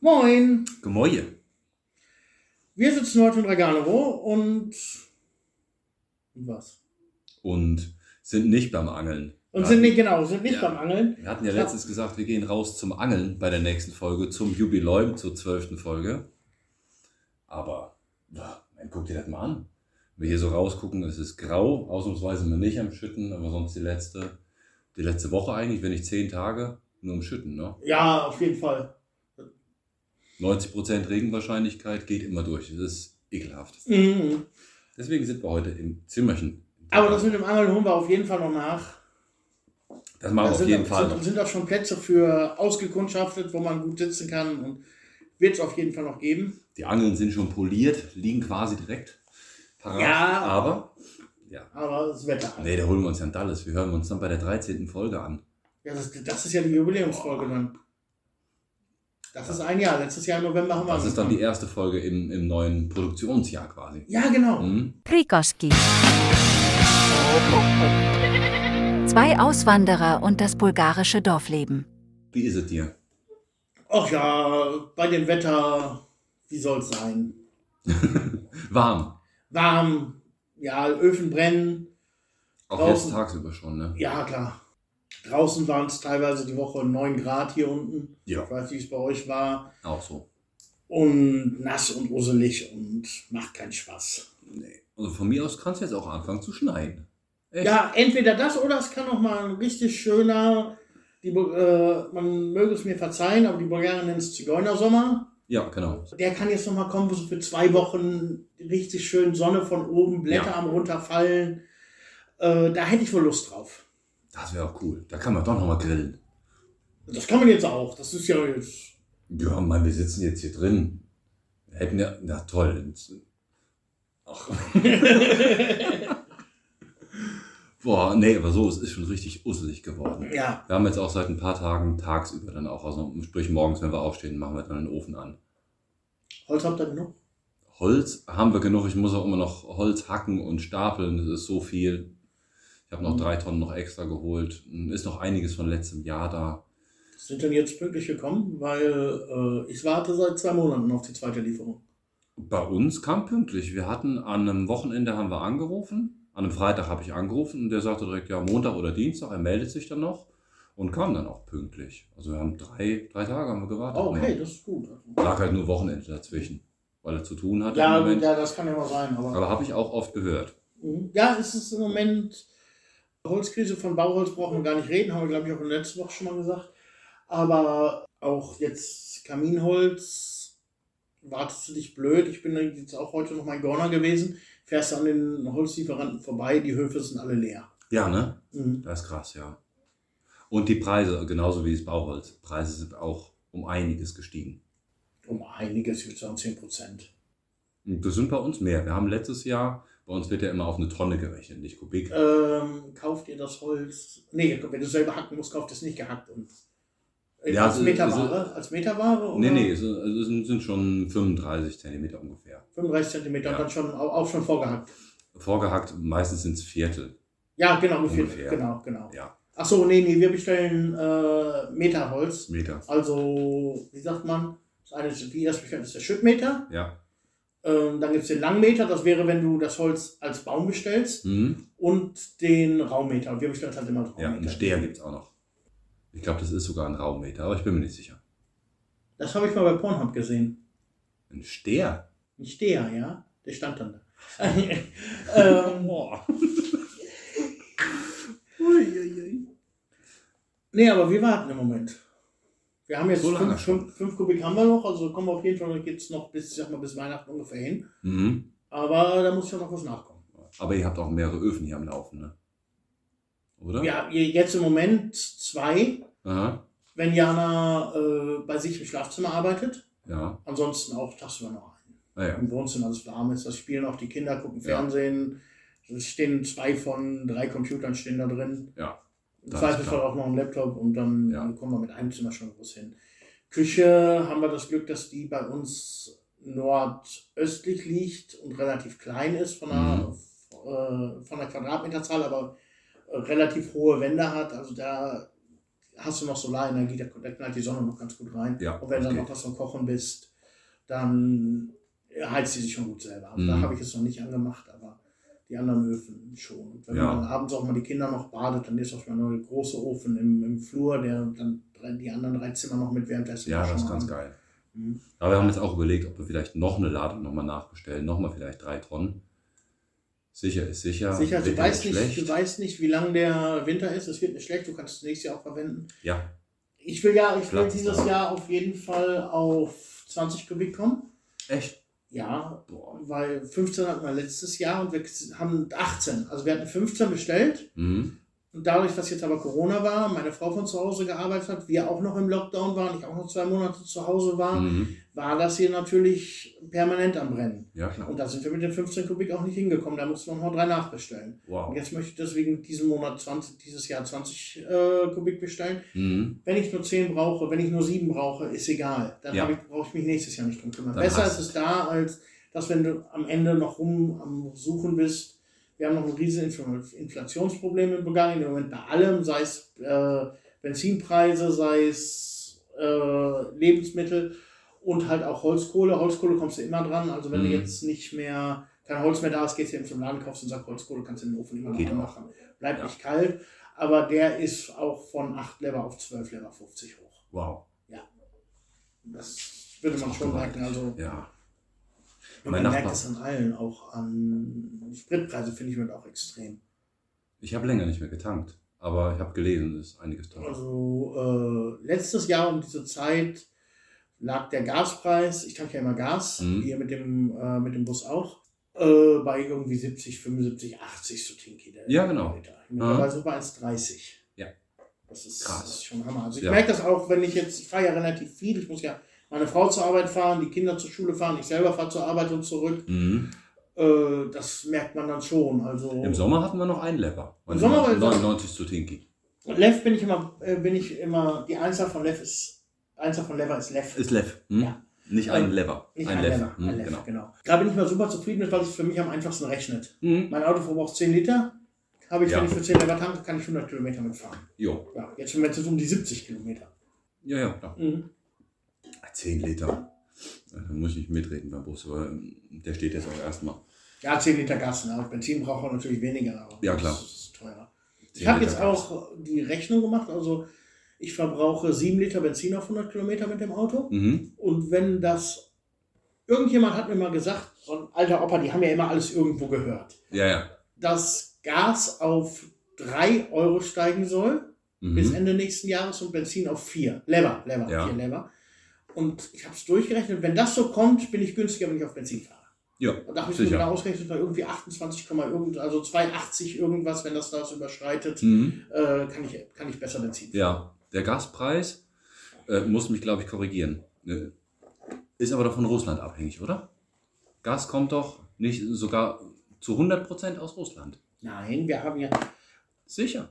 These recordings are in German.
Moin! Gemäue. Wir sitzen heute in Draganovo und. Und was? Und sind nicht beim Angeln. Und sind nicht, genau, sind nicht Ja. beim Angeln. Wir hatten ja Ja. letztens gesagt, wir gehen raus zum Angeln bei der nächsten Folge, zum Jubiläum, zur zwölften Folge. Aber, ja, man, guck dir das mal an. Wenn wir hier so rausgucken, es ist grau, ausnahmsweise mal nicht am Schütten, aber sonst die letzte, die letzte Woche eigentlich, wenn nicht zehn Tage, nur am Schütten. Ne? Ja, auf jeden Fall. 90% Regenwahrscheinlichkeit geht immer durch. Das ist ekelhaft. Mhm. Deswegen sind wir heute im Zimmerchen. Aber das mit dem Angeln holen wir auf jeden Fall noch nach. das machen wir Da auf sind, jeden auch- Fall sind, noch. sind auch schon Plätze für ausgekundschaftet, wo man gut sitzen kann und wird es auf jeden Fall noch geben. Die Angeln sind schon poliert, liegen quasi direkt parat. Ja. Aber, ja. Aber das Wetter. Nee, da holen wir uns ja ein Dallas. Wir hören uns dann bei der 13. Folge an. Ja, das, das ist ja die Jubiläumsfolge dann. Das ist ein Jahr. Letztes Jahr im November haben wir Das ist dann die erste Folge im, im neuen Produktionsjahr quasi. Ja, genau. Mhm. Krikoski. Zwei Auswanderer und das bulgarische Dorfleben. Wie ist es dir? Ach ja, bei dem Wetter, wie soll es sein? Warm. Warm, ja, Öfen brennen. Auch Draußen. jetzt tagsüber schon, ne? Ja, klar. Draußen waren es teilweise die Woche 9 Grad hier unten. Ja. Ich weiß nicht, wie es bei euch war. Auch so. Und nass und uselig und macht keinen Spaß. Nee. Also von mir aus kann es jetzt auch anfangen zu schneien. Echt? Ja, entweder das oder es kann auch mal ein richtig schöner, die, äh, man möge es mir verzeihen, aber die Bulgaren nennen es Zigeunersommer. Ja, genau. Der kann jetzt nochmal kommen, wo so für zwei Wochen richtig schön Sonne von oben, Blätter Ja. am runterfallen. Äh, da hätte ich wohl Lust drauf. Das wäre auch cool. Da kann man doch nochmal grillen. Das kann man jetzt auch. Das ist ja jetzt. Ja, Mann, wir sitzen jetzt hier drin. Wir hätten ja, na toll. Ach. Boah, nee, aber so, es ist schon richtig usselig geworden. Ja, Wir haben jetzt auch seit ein paar Tagen tagsüber dann auch, also sprich morgens, wenn wir aufstehen, machen wir dann den Ofen an. Holz habt ihr genug? Holz haben wir genug, ich muss auch immer noch Holz hacken und stapeln, das ist so viel. Ich habe noch Mhm. drei Tonnen noch extra geholt. Ist noch einiges von letztem Jahr da. Sind denn jetzt pünktlich gekommen? Weil äh, ich warte seit zwei Monaten auf die zweite Lieferung. Bei uns kam pünktlich. Wir hatten an einem Wochenende haben wir angerufen. An einem Freitag habe ich angerufen und der sagte direkt, ja, Montag oder Dienstag, er meldet sich dann noch und kam dann auch pünktlich. Also wir haben drei, drei Tage haben wir gewartet. Oh, okay, das ist gut. Lag halt nur Wochenende dazwischen, weil er zu tun hatte. Ja, im Moment. ja, das kann ja mal sein. Aber, Aber habe ich auch oft gehört. Mhm. ja, es ist im Moment Holzkrise von Bauholz brauchen wir gar nicht reden, haben wir glaube ich auch in der letzten Woche schon mal gesagt. Aber auch jetzt Kaminholz wartest du dich blöd. Ich bin jetzt auch heute noch mal in Gorner gewesen. Fährst an den Holzlieferanten vorbei, die Höfe sind alle leer. Ja, ne? Mhm. Das ist krass, ja. Und die Preise, genauso wie das Bauholz, Preise sind auch um einiges gestiegen. Um einiges, ich würde sagen 10 Prozent. Das sind bei uns mehr. Wir haben letztes Jahr, bei uns wird ja immer auf eine Tonne gerechnet, nicht Kubik. Ähm, kauft ihr das Holz? Nee, wenn du selber hacken musst, kauft es nicht gehackt. Und äh, Ja, als also- Meterware? Als Meterware? Oder? Nee, nee, es, also es sind- sind schon 35 Zentimeter ungefähr. 35 Zentimeter Ja. und dann schon auch, schon vorgehackt. Vorgehackt, meistens sind es Viertel. Ja, genau, Ungefähr. Viertel. Genau, genau. Ja, Ach so, nee, nee, wir bestellen äh, Meterholz. Meter. Also, wie sagt man? Das eine ist, wie das bekannt ist, der Schüttmeter. Ja. Ähm, dann gibt es den Langmeter, das wäre, wenn du das Holz als Baum bestellst. Mhm. Und den Raummeter. Wir bestellen halt immer Ja, Raummeter. einen Steher gibt es auch noch. Ich glaube, das ist sogar ein Raummeter, aber ich bin mir nicht sicher. Das habe ich mal bei Pornhub gesehen. Ein Steher? Ein Steher, ja? Der stand dann da. ähm, Boah. nee, aber wir warten im Moment. Wir haben jetzt So lange fünf, fünf, fünf Kubik haben wir noch, also kommen wir auf jeden Fall jetzt noch bis, sag mal, bis Weihnachten ungefähr hin. Mhm. Aber da muss ja noch was nachkommen. Aber ihr habt auch mehrere Öfen hier am Laufen, ne? Oder? Ja, jetzt im Moment zwei, Aha. wenn Jana äh, bei sich im Schlafzimmer arbeitet. Ja. Ansonsten auch tagsüber noch einen. Naja. Im Wohnzimmer alles warm ist. Das spielen auch die Kinder, gucken Ja. Fernsehen. Es stehen zwei von drei Computern stehen da drin. Ja. Im Zweifelsfall auch noch ein Laptop und dann Ja. kommen wir mit einem Zimmer schon groß hin. Küche haben wir das Glück, dass die bei uns nordöstlich liegt und relativ klein ist von der, Mhm. äh, von der Quadratmeterzahl, aber äh, relativ hohe Wände hat. Also da hast du noch Solarenergie, da, da knallt die Sonne noch ganz gut rein. Ja, Und wenn du dann noch was zum Kochen bist, dann heizt sie sich schon gut selber. Also Da Mhm. habe ich es noch nicht angemacht, die anderen Öfen schon. Und wenn Ja. man dann abends auch mal die Kinder noch badet, dann ist auch mal der große Ofen im, im Flur, der dann die anderen drei Zimmer noch mit währenddessen Ja, das ist ganz an. geil. Mhm. Aber wir haben jetzt auch überlegt, ob wir vielleicht noch eine Ladung nochmal nachbestellen, nochmal vielleicht drei Tonnen. Sicher ist sicher. Sicher, du weißt, nicht schlecht. du weißt nicht, wie lang der Winter ist. Es wird nicht schlecht, du kannst es nächstes Jahr auch verwenden. Ja, Ich will ja, ich will Platz dieses da. Jahr auf jeden Fall auf 20 Kubik kommen. echt. Ja, Boah. weil 15 hatten wir letztes Jahr und wir haben 18. Also wir hatten 15 bestellt. Mhm. Und dadurch, dass jetzt aber Corona war, meine Frau von zu Hause gearbeitet hat, wir auch noch im Lockdown waren, ich auch noch zwei Monate zu Hause war, Mhm. war das hier natürlich permanent am Brennen. Ja, klar. Und da sind wir mit den 15 Kubik auch nicht hingekommen. Da mussten wir noch drei nachbestellen. Wow. Und jetzt möchte ich deswegen diesen Monat 20, dieses Jahr 20 äh, Kubik bestellen. Mhm. Wenn ich nur 10 brauche, wenn ich nur 7 brauche, ist egal. Dann Ja. brauche ich mich nächstes Jahr nicht drum kümmern. Dann Besser ist es da, als dass wenn du am Ende noch rum am Suchen bist. Wir haben noch ein riesen Infl- Inflationsproblem in Bulgarien im Moment bei allem, sei es äh, Benzinpreise, sei es äh, Lebensmittel und halt auch Holzkohle. Holzkohle kommst du immer dran. Also wenn Mhm. du jetzt nicht mehr kein Holz mehr da ist, gehst du eben zum Laden, kaufst und sagst, Holzkohle kannst du in den Ofen immer noch machen. Bleibt Ja. nicht kalt, aber der ist auch von 8 Lever auf 12 Lever 50 hoch. Wow. Das würde man schon merken. Also Ja. Und Mein man merkt Nachbar- es an allen, auch an die Spritpreise finde ich mit auch extrem. Ich habe länger nicht mehr getankt, aber ich habe gelesen, es ist einiges teurer. Also äh, letztes Jahr um diese Zeit lag der Gaspreis, ich tanke ja immer Gas, Mhm. hier mit dem, äh, mit dem Bus auch, äh, bei irgendwie 70, 75, 80 so Tinky. Der Ja, genau. Mittlerweile bei 1,30. Ja. Das ist, Krass. das ist schon Hammer. Also ich Ja. merke das auch, wenn ich jetzt, ich fahre ja relativ viel, ich muss ja meine Frau zur Arbeit fahren, die Kinder zur Schule fahren, ich selber fahre zur Arbeit und zurück. Mhm. Äh, das merkt man dann schon. Also Im Sommer hatten wir noch einen Lever. Im Sommer war- 99 zu Tinky. Lev bin ich immer, äh, bin ich immer, die Einzahl von Lev ist, Einzahl von Lever ist Lev. Ist Lev. Hm? Ja. Nicht ein Lever. Nicht ein ein Lev. Lever, Hm, ein Lev, genau. genau. Da bin ich mal super zufrieden mit, weil es für mich am einfachsten rechnet. Mhm. Mein Auto verbraucht 10 Liter, habe ich, Ja. wenn ich für 10 Lever tanke, kann ich 100 Kilometer mitfahren. Jo. Ja, jetzt schon jetzt um die 70 Kilometer. Ja, ja, klar. Mhm. 10 Liter. Da muss ich nicht mitreden beim Bus, aber ähm, der steht jetzt auch erstmal. Ja, 10 Liter Gas, ne? Auf Benzin braucht man natürlich weniger, aber Ja, klar. das ist teurer. Ich 10 habe jetzt auch die Rechnung gemacht, also ich verbrauche 7 Liter Benzin auf 100 Kilometer mit dem Auto. Mhm. Und wenn das, irgendjemand hat mir mal gesagt, so ein alter Opa, die haben ja immer alles irgendwo gehört, Ja, ja. dass Gas auf 3 Euro steigen soll bis Mhm. Ende nächsten Jahres und Benzin auf 4. Lever, Lever, Ja. 4 Lever. Und ich habe es durchgerechnet, wenn das so kommt, bin ich günstiger, wenn ich auf Benzin fahre. Ja, Und da habe ich mir genau ausgerechnet, bei irgendwie 28, irgend, also 2,80 irgendwas, wenn das das überschreitet, Mhm. äh, kann, ich, kann ich besser Benzin fahren. Ja, der Gaspreis äh, muss mich, glaube ich, korrigieren. Äh, Ist aber doch von Russland abhängig, oder? Gas kommt doch nicht sogar zu 100% aus Russland. Nein, wir haben ja, Sicher.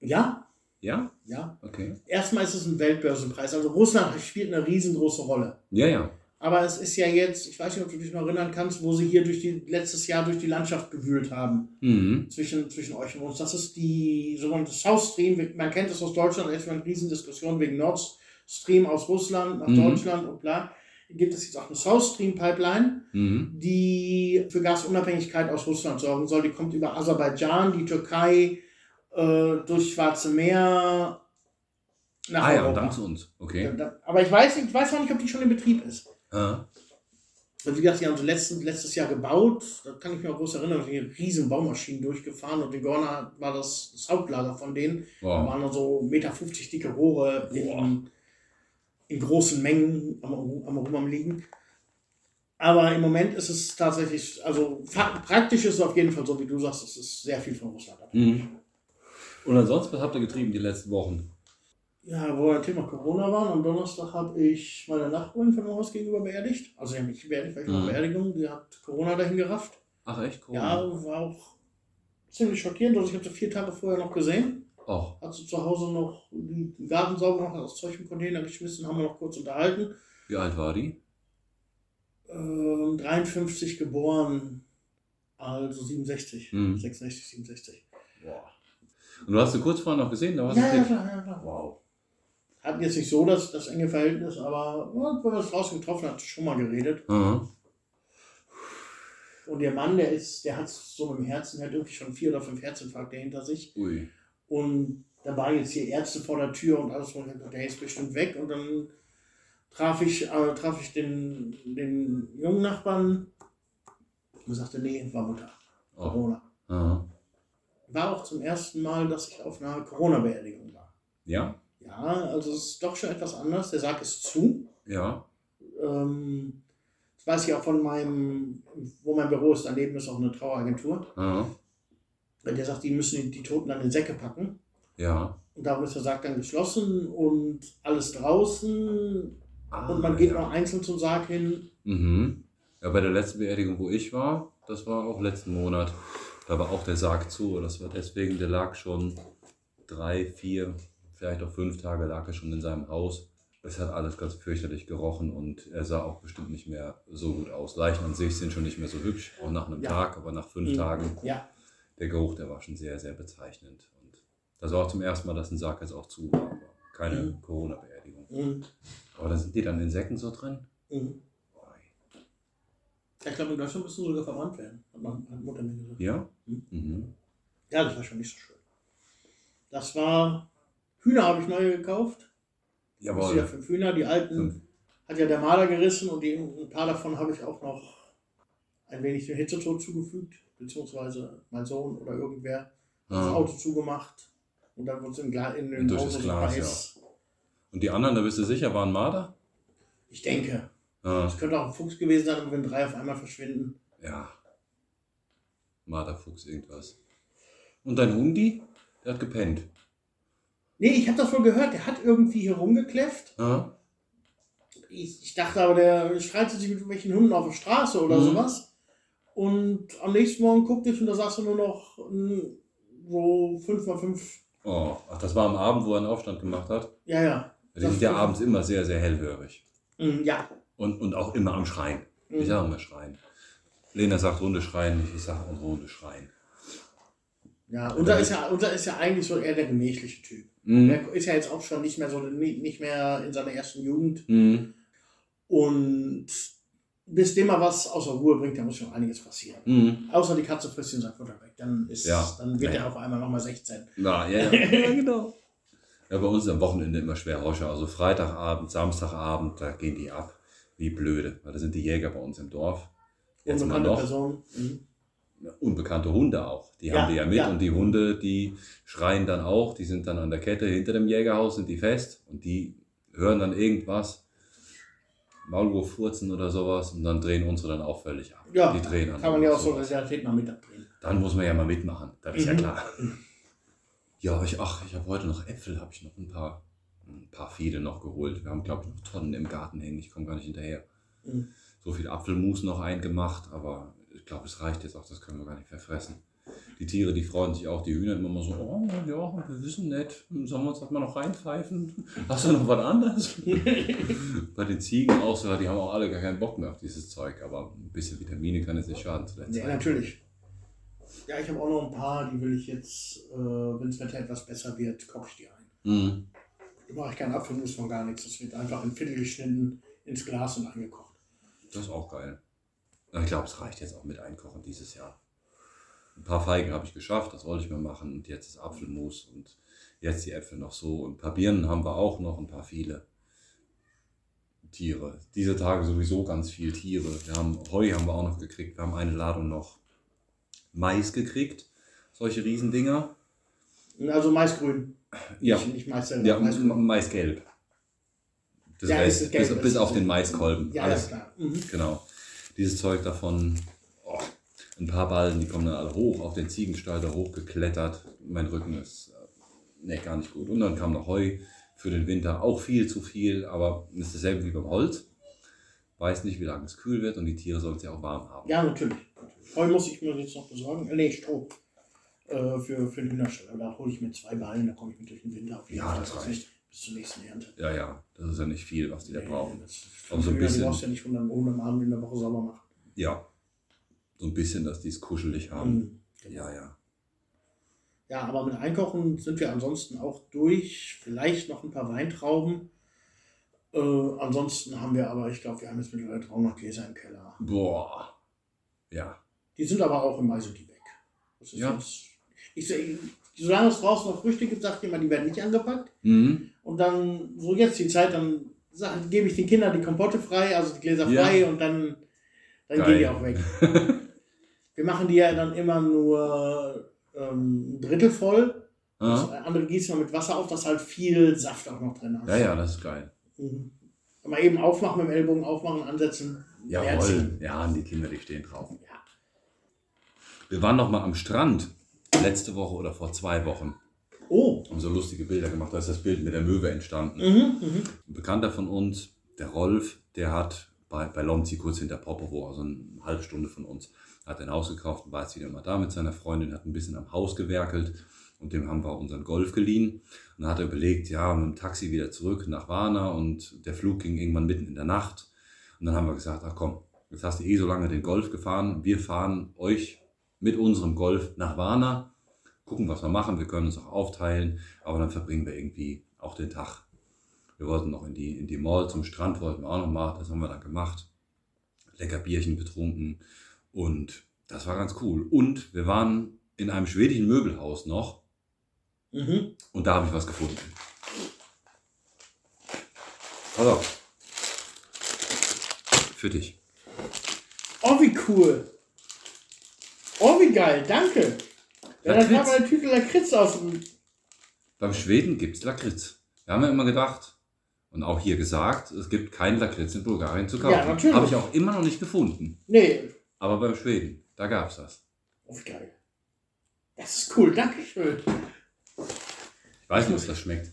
ja, Ja? ja. Okay. Erstmal ist es ein Weltbörsenpreis. Also Russland spielt eine riesengroße Rolle. Ja, ja. Aber es ist ja jetzt, ich weiß nicht, ob du dich noch erinnern kannst, wo sie hier durch die, letztes Jahr durch die Landschaft gewühlt haben, Mhm. zwischen, zwischen euch und uns. Das ist die sogenannte South Stream. Man kennt es aus Deutschland, da ist eine Riesendiskussion wegen Nord Stream aus Russland nach Mhm. Deutschland und bla. Gibt es jetzt auch eine South Stream Pipeline, Mhm. die für Gasunabhängigkeit aus Russland sorgen soll. Die kommt über Aserbaidschan, die Türkei, äh, durch Schwarze Meer nach Ah ja, und Europa. dann zu uns. Okay. Da- Aber ich weiß, nicht, ich weiß noch nicht, ob die schon in Betrieb ist. Ah. Und wie gesagt, die haben sie letzten, letztes Jahr gebaut. Da kann ich mich auch groß erinnern. Da sind die riesen Baumaschinen durchgefahren und in Gorna war das, das Hauptlager von denen. Da Wow. waren dann so 1,50 Meter dicke Rohre in, in großen Mengen am, am Rum am liegen. Aber im Moment ist es tatsächlich, also praktisch ist es auf jeden Fall so, wie du sagst, es ist sehr viel von Russland abhängig. Mhm. Und ansonsten, was habt ihr getrieben die letzten Wochen? Ja, wo wir Thema Corona waren, am Donnerstag habe ich meine Nachbarin von dem Haus gegenüber beerdigt. Also, ja, nicht beerdigt, weil ich Mhm. Beerdigung, die hat Corona dahin gerafft. Ach echt? Cool. Ja, war auch ziemlich schockierend. Also, ich habe sie vier Tage vorher noch gesehen. Och. Hat sie zu Hause noch den Garten sauber gemacht, das Zeug im Container geschmissen, haben wir noch kurz unterhalten. Wie alt war die? Ähm, 53 geboren, also 67, Mhm. 66, 67. Boah. Und du hast sie kurz vorher noch gesehen? Da warst Ja, du ja, klar, ja, klar. Wow. hatten jetzt nicht so das, das enge Verhältnis, aber wenn man es draußen getroffen hat, schon mal geredet. Aha. Und der Mann, der ist, der hat so im Herzen, der hat irgendwie schon vier oder fünf Herzinfarkte hinter sich. Ui. Und da waren jetzt hier Ärzte vor der Tür und alles, und der ist bestimmt weg. Und dann traf ich, äh, traf ich den, den jungen Nachbarn und sagte, nee, war Mutter. Oh. Corona. Aha. War auch zum ersten Mal, dass ich auf einer Corona-Beerdigung war. Ja? Ja, also es ist doch schon etwas anders. Der Sarg ist zu. Ja. Ähm, das weiß ich auch von meinem, wo mein Büro ist, daneben ist auch eine Traueragentur. Weil der sagt, die müssen die, die Toten dann in Säcke packen. Ja. Und darum ist der Sarg dann geschlossen und alles draußen. Ah, und man geht ja. noch einzeln zum Sarg hin. Mhm. Ja, bei der letzten Beerdigung, wo ich war, das war auch letzten Monat, da war auch der Sarg zu. Das war deswegen, der lag schon drei, vier, vielleicht auch fünf Tage lag er schon in seinem Haus. Es hat alles ganz fürchterlich gerochen und er sah auch bestimmt nicht mehr so gut aus. Leichen an sich sind schon nicht mehr so hübsch, auch nach einem Ja. Tag, aber nach fünf Mhm. Tagen, Ja, der Geruch, der war schon sehr, sehr bezeichnend. Und das war auch zum ersten Mal, dass ein Sarg jetzt auch zu war, aber keine Mhm. Corona-Beerdigung. mhm. Aber da sind die dann in Säcken so drin? Mhm. Ich glaube, in Deutschland müssen sogar verbrannt werden, hat, man, hat Mutter mir gesagt. Ja? Mhm. Mhm. Ja, das war schon nicht so schön. Das war, Hühner habe ich neue gekauft. Das sind ja Jawohl. fünf Hühner, die alten Fünf. hat ja der Maler gerissen und die, ein paar davon habe ich auch noch ein wenig dem Hitzetod zugefügt, beziehungsweise mein Sohn oder irgendwer hat das Ah. Auto zugemacht und dann wurde es in Und den durch das Glas, heiß. Und die anderen, da bist du sicher, waren Marder? Ich denke, es könnte auch ein Fuchs gewesen sein, aber wenn drei auf einmal verschwinden. ja. Marderfuchs, irgendwas. Und dein Hundi? Der hat gepennt. Nee, ich habe das wohl gehört, der hat irgendwie hier rumgekläfft. Ah, Ich, ich dachte aber, der streitet sich mit irgendwelchen Hunden auf der Straße oder Mhm. sowas. Und am nächsten Morgen guckte ich und da saß er nur noch so 5 mal 5. Oh, ach, das war am Abend, wo er einen Aufstand gemacht hat. Ja, ja. Die sind ja abends immer sehr, sehr hellhörig. Mm, Ja. Und, und auch immer am Schreien. Ich Mhm. sage immer Schreien. Lena sagt Runde schreien, ich sage auch Runde schreien. Ja, unser ist ja, unser ist ja eigentlich so eher der gemächliche Typ. Mhm. Der ist ja jetzt auch schon nicht mehr so nicht mehr in seiner ersten Jugend. Mhm. Und bis dem mal was außer Ruhe bringt, da muss schon einiges passieren. Mhm. Außer die Katze frisst ihn sein Futter weg. Dann, ist, Ja. dann wird Ja. er auf einmal nochmal 16. Ja, ja, ja. ja, genau. Ja, bei uns ist am Wochenende immer schwer Rosche. Also Freitagabend, Samstagabend, da gehen die ab. Wie blöde. Weil da sind die Jäger bei uns im Dorf. Jetzt mal Unbekannte noch. Person. Mhm. Unbekannte Hunde auch. Die Ja, haben die ja mit ja. und die Hunde, die schreien dann auch. Die sind dann an der Kette hinter dem Jägerhaus, sind die fest und die hören dann irgendwas. Maulwurf furzen oder sowas und dann drehen unsere dann auch völlig ab. Ja, die drehen dann Kann man ja auch so sowas. Solidarität mal mit abdrehen. Dann muss man ja mal mitmachen, das ist ja Mhm. klar. Ja, ich, ach, ich habe heute noch Äpfel, habe ich noch ein paar, ein paar viele noch geholt. Wir haben, glaube ich, noch Tonnen im Garten hängen, ich komme gar nicht hinterher. Mhm. So viel Apfelmus noch eingemacht, aber ich glaube, es reicht jetzt auch, das können wir gar nicht verfressen. Die Tiere, die freuen sich auch, die Hühner immer mal so, oh ja, wir wissen nicht, sollen wir uns das mal noch reinpfeifen? Hast du noch was anderes? Bei den Ziegen auch so, die haben auch alle gar keinen Bock mehr auf dieses Zeug, aber ein bisschen Vitamine kann jetzt nicht schaden zu der Ja, Zeit. natürlich. Ja, ich habe auch noch ein paar, die will ich jetzt, äh, wenn das Wetter etwas besser wird, koche ich die ein. Mhm. Mache ich keinen Apfelmus von gar nichts. Das wird einfach in Viertel geschnitten, ins Glas und eingekocht. Das ist auch geil. Ich glaube, es reicht jetzt auch mit Einkochen dieses Jahr. Ein paar Feigen habe ich geschafft, das wollte ich mir machen. Und jetzt ist Apfelmus und jetzt die Äpfel noch so. Und ein paar Birnen haben wir auch noch, ein paar viele. Tiere. Diese Tage sowieso ganz viel Tiere. Wir haben Heu haben wir auch noch gekriegt. Wir haben eine Ladung noch Mais gekriegt. Solche Riesendinger. Also maisgrün. Ja, Nicht, nicht Mais selber, ja maisgrün. Maisgelb. Das Ja, gelb, bis, das bis ist auf den Maiskolben. Ja, Alles ja, klar. Mhm. Genau. Dieses Zeug davon, oh, ein paar Ballen, die kommen dann alle hoch, auf den Ziegenstall da hochgeklettert. Mein Rücken ist äh, nee, gar nicht gut. Und dann kam noch Heu für den Winter, auch viel zu viel, aber es ist dasselbe wie beim Holz. Weiß nicht, wie lange es kühl wird und die Tiere sollen es ja auch warm haben. Ja, natürlich. Heu muss ich mir jetzt noch besorgen. Äh, nee, Stroh. Äh, für, für den Hühnerstall. Da hole ich mir zwei Ballen, da komme ich mit durch den Winter auf jeden Ja, Fall. das reicht. Bis zur nächsten Ernte. Ja, ja, das ist ja nicht viel, was die da brauchen. das- Auch so ein Hühner, bisschen- Die brauchst du ja nicht 100 100 Mal in der Woche sauber machen. Ja, so ein bisschen, dass die es kuschelig haben. Mhm. Ja, ja. Ja, aber mit Einkochen sind wir ansonsten auch durch. Vielleicht noch ein paar Weintrauben. Äh, ansonsten haben wir aber, ich glaube, wir haben jetzt mittlerweile 300 Gläser im Keller. Boah. Ja. Die sind aber auch im Mai sind die weg. Das ist Ja. jetzt, ich, ich, solange es draußen noch Früchte gibt, sagt jemand, die werden nicht angepackt. Mhm. Und dann, so jetzt die Zeit, dann sag, gebe ich den Kindern die Kompotte frei, also die Gläser Ja. frei und dann, dann Geil. gehen die auch weg. Wir machen die ja dann immer nur ähm, ein Drittel voll. Das andere gießen wir mit Wasser auf, dass halt viel Saft auch noch drin ist. ja, ja, das ist geil. Mhm. Mal eben aufmachen, mit dem Ellbogen aufmachen, ansetzen. Jawohl. Ja, die Kinder, die stehen drauf. Ja. Wir waren noch mal am Strand. Letzte Woche oder vor zwei Wochen. Oh. Haben so lustige Bilder gemacht. Da ist das Bild mit der Möwe entstanden. Mhm, mhm. Ein Bekannter von uns, der Rolf, der hat bei, bei Lomzi kurz hinter Popovo, also eine halbe Stunde von uns, hat ein Haus gekauft und war jetzt wieder mal da mit seiner Freundin, hat ein bisschen am Haus gewerkelt und dem haben wir unseren Golf geliehen. Und dann hat er überlegt, ja, mit dem Taxi wieder zurück nach Varna und der Flug ging irgendwann mitten in der Nacht. Und dann haben wir gesagt, ach komm, jetzt hast du eh so lange den Golf gefahren, wir fahren euch mit unserem Golf nach Varna, gucken, was wir machen, wir können uns auch aufteilen, aber dann verbringen wir irgendwie auch den Tag wir wollten noch in die, in die Mall zum Strand, wollten wir auch noch mal, das haben wir dann gemacht. Lecker Bierchen getrunken und das war ganz cool. Und wir waren in einem schwedischen Möbelhaus noch Mhm. und da habe ich was gefunden. Auf. Für dich. Oh, wie cool. Oh, wie geil. Danke. Ja, dann Lakritz. kam eine Tüte Lakritz aus dem Beim Schweden gibt es Lakritz. Wir haben ja immer gedacht und auch hier gesagt, es gibt keinen Lakritz in Bulgarien zu kaufen. Ja, natürlich. Habe ich auch immer noch nicht gefunden. Nee. Aber beim Schweden, da gab es das. Oh, wie geil. Das ist cool. Dankeschön. Ich weiß nicht, ob das schmeckt.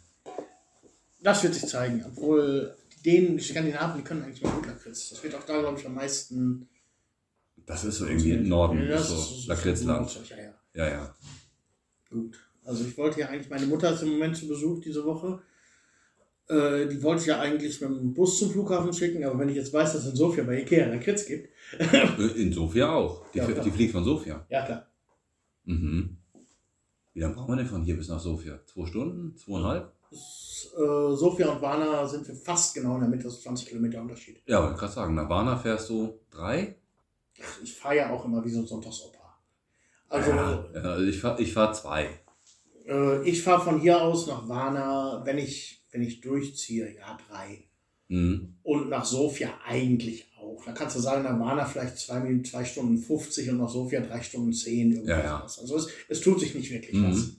Das wird sich zeigen. Obwohl die Dänen, die Skandinaven, die können eigentlich mal gut Lakritz. Das wird auch da, glaube ich, am meisten. Das ist so irgendwie im Norden, Ja, ist so ist Lakritzland. Ja, ja. Ja. Gut. Also ich wollte ja eigentlich, meine Mutter ist im Moment zu Besuch diese Woche. Äh, die wollte ich ja eigentlich mit dem Bus zum Flughafen schicken, aber wenn ich jetzt weiß, dass es in Sofia bei Ikea Lakritz gibt. Äh, In Sofia auch. Die, Ja, die fliegt von Sofia. Ja, klar. Mhm. Wie lange brauchen wir denn von hier bis nach Sofia? Zwei Stunden? Zweieinhalb? Das, äh, Sofia und Varna sind wir fast genau in der Mitte, das ist 20 Kilometer Unterschied. Ja, wollte gerade sagen, nach Varna fährst du drei? Ach, ich fahre ja auch immer wie so ein Sonntagsoper. Also ja, also ich fahre ich fahr zwei. äh, ich fahre von hier aus nach Varna, wenn ich, wenn ich durchziehe, ja, drei. Mhm. Und nach Sofia eigentlich auch. Da kannst du sagen, nach Varna vielleicht zwei, Minuten, zwei Stunden 50 und nach Sofia drei Stunden 10. Irgendwas Ja, ja. Also es, es tut sich nicht wirklich was.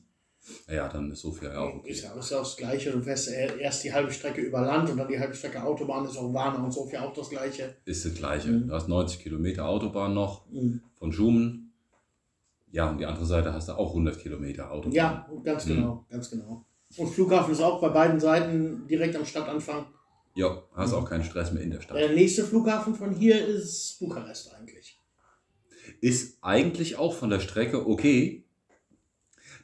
Ja, dann ist Sofia ja auch okay. Ist ja, ist ja auch das Gleiche. Du fährst erst die halbe Strecke über Land und dann die halbe Strecke Autobahn. Ist auch Varna und Sofia auch das Gleiche. Ist das gleiche. Mhm. Du hast 90 Kilometer Autobahn noch Mhm. von Schumen. Ja, und die andere Seite hast du auch 100 Kilometer Autobahn. Ja, ganz Mhm. genau, ganz genau. Und Flughafen ist auch bei beiden Seiten direkt am Stadtanfang. Ja, hast Mhm. auch keinen Stress mehr in der Stadt. Der nächste Flughafen von hier ist Bukarest eigentlich. Ist eigentlich auch von der Strecke okay.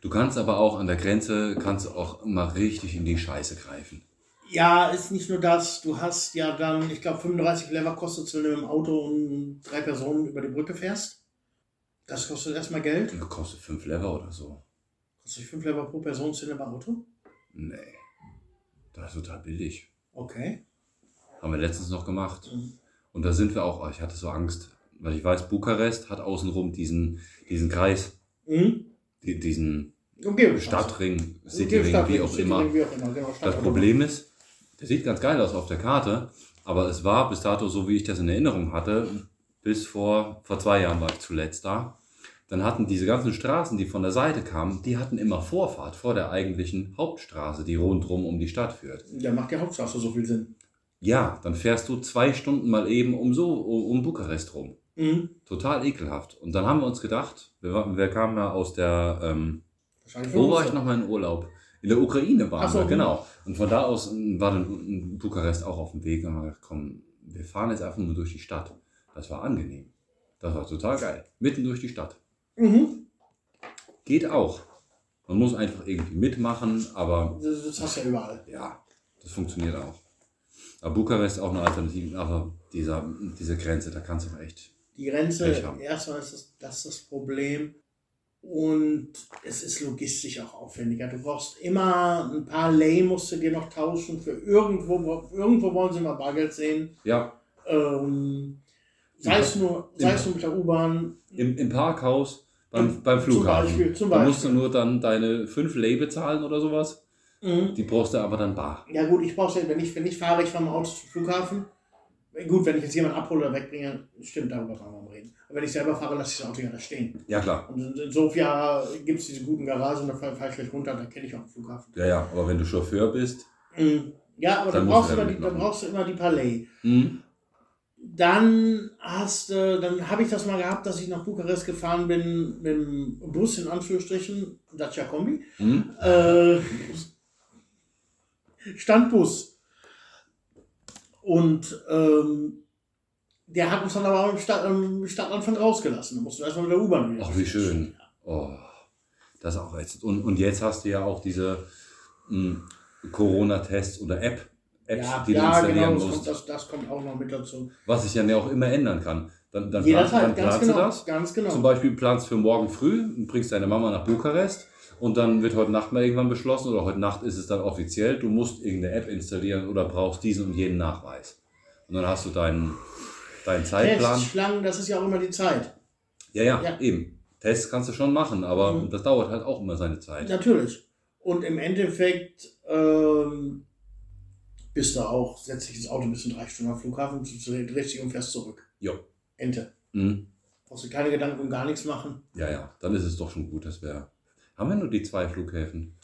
Du kannst aber auch an der Grenze, kannst du auch mal richtig in die Scheiße greifen. Ja, ist nicht nur das. Du hast ja dann, ich glaube, 35 Lever kostet es, wenn du dem Auto und drei Personen über die Brücke fährst. Das kostet erstmal Geld. Das kostet 5 Lever oder so. Kostet 5 Lever pro Person, 10 Lever Auto. Nee. Das ist total billig. Okay. Haben wir letztens noch gemacht. Mhm. Und da sind wir auch, ich hatte so Angst, weil ich weiß, Bukarest hat außenrum diesen, diesen Kreis, Mhm. die, diesen Okay, Stadtring, Okay, Cityring, Stadtring, wie auch immer. Wie auch immer. Genau, Das Stadtring. Problem ist, der sieht ganz geil aus auf der Karte, aber es war bis dato, so wie ich das in Erinnerung hatte, bis vor, vor zwei Jahren war ich zuletzt da. Dann hatten diese ganzen Straßen, die von der Seite kamen, die hatten immer Vorfahrt vor der eigentlichen Hauptstraße, die rundrum um die Stadt führt. Ja, macht die Hauptstraße so viel Sinn. Ja, dann fährst du zwei Stunden mal eben um so um Bukarest rum. Mhm. Total ekelhaft. Und dann haben wir uns gedacht, wir, wir kamen ja aus der, ähm, Wahrscheinlich wo war ich nochmal in Urlaub? In der Ukraine waren so, wir, genau. Und von da aus ähm, war dann in Bukarest auch auf dem Weg und haben gedacht, komm, wir fahren jetzt einfach nur durch die Stadt. Das war angenehm. Das war total geil. Mitten durch die Stadt. Mhm. Geht auch. Man muss einfach irgendwie mitmachen, aber Das, das hast du ja überall. ja, das funktioniert auch. Aber Bukarest ist auch eine Alternative, aber dieser, diese Grenze, da kannst du echt. Die Grenze, erstmal ist das, das ist das Problem. Und es ist logistisch auch aufwendiger. Du brauchst immer ein paar Lay, musst du dir noch tauschen für irgendwo. Irgendwo wollen sie mal Bargeld sehen. Ja, Ähm, sei, es nur, sei es nur mit der U-Bahn. im, im Parkhaus, beim, Zum- beim zum Flughafen. Beispiel, zum Da musst du Beispiel. nur dann deine 5 Lay bezahlen oder sowas. Mhm. Die brauchst du aber dann bar. Ja gut, ich brauche ja, wenn ich, wenn ich fahre, ich fahre dem Auto zum Flughafen. Gut, wenn ich jetzt jemanden abhole oder wegbringe, stimmt, darüber kann man reden. Wenn ich selber fahre, lasse ich das Auto ja da stehen. Ja, klar. Und in, Sofia gibt es diese guten Garagen, da fahre fahr ich gleich runter, da kenne ich auch den Flughafen. Ja, ja, aber wenn du Chauffeur bist. Mhm. Ja, aber Dann dann, brauchst du immer die, dann brauchst du immer die Palais. Hm? Dann hast du, dann habe ich das mal gehabt, dass ich nach Bukarest gefahren bin mit dem Bus in Anführungsstrichen, Dacia Kombi. Hm? Äh, Standbus. Und ähm, der hat uns dann aber am, Stadt, am Stadtanfang rausgelassen. Da mussten wir erstmal mit der U-Bahn wieder. Ach, wie schön. Oh, das ist auch jetzt. Und, und jetzt hast du ja auch diese hm, Corona-Tests oder App, Apps, Ja, die du ja installieren genau, das musst. kommt, das, das kommt auch noch mit dazu. Was sich dann ja auch immer ändern kann. Dann, dann, plan, dann Jederzeit, ganz planst genau. du das. Ganz genau. Zum Beispiel planst für morgen früh, und bringst deine Mama nach Bukarest und dann wird heute Nacht mal irgendwann beschlossen oder heute Nacht ist es dann offiziell, du musst irgendeine App installieren oder brauchst diesen und jenen Nachweis. Und dann hast du deinen, deinen Zeitplan. Tests, Schlangen, das ist ja auch immer die Zeit. Ja, ja, Ja. eben. Tests kannst du schon machen, aber Mhm. das dauert halt auch immer seine Zeit. Natürlich. Und im Endeffekt ähm, bist du auch, setzt dich ins Auto bis in drei Stunden am Flughafen, drehst dich und fährst zurück. Jo. Ente. Mhm. Brauchst du keine Gedanken um gar nichts machen. Ja, ja, dann ist es doch schon gut, dass wir. Haben wir nur die zwei Flughäfen?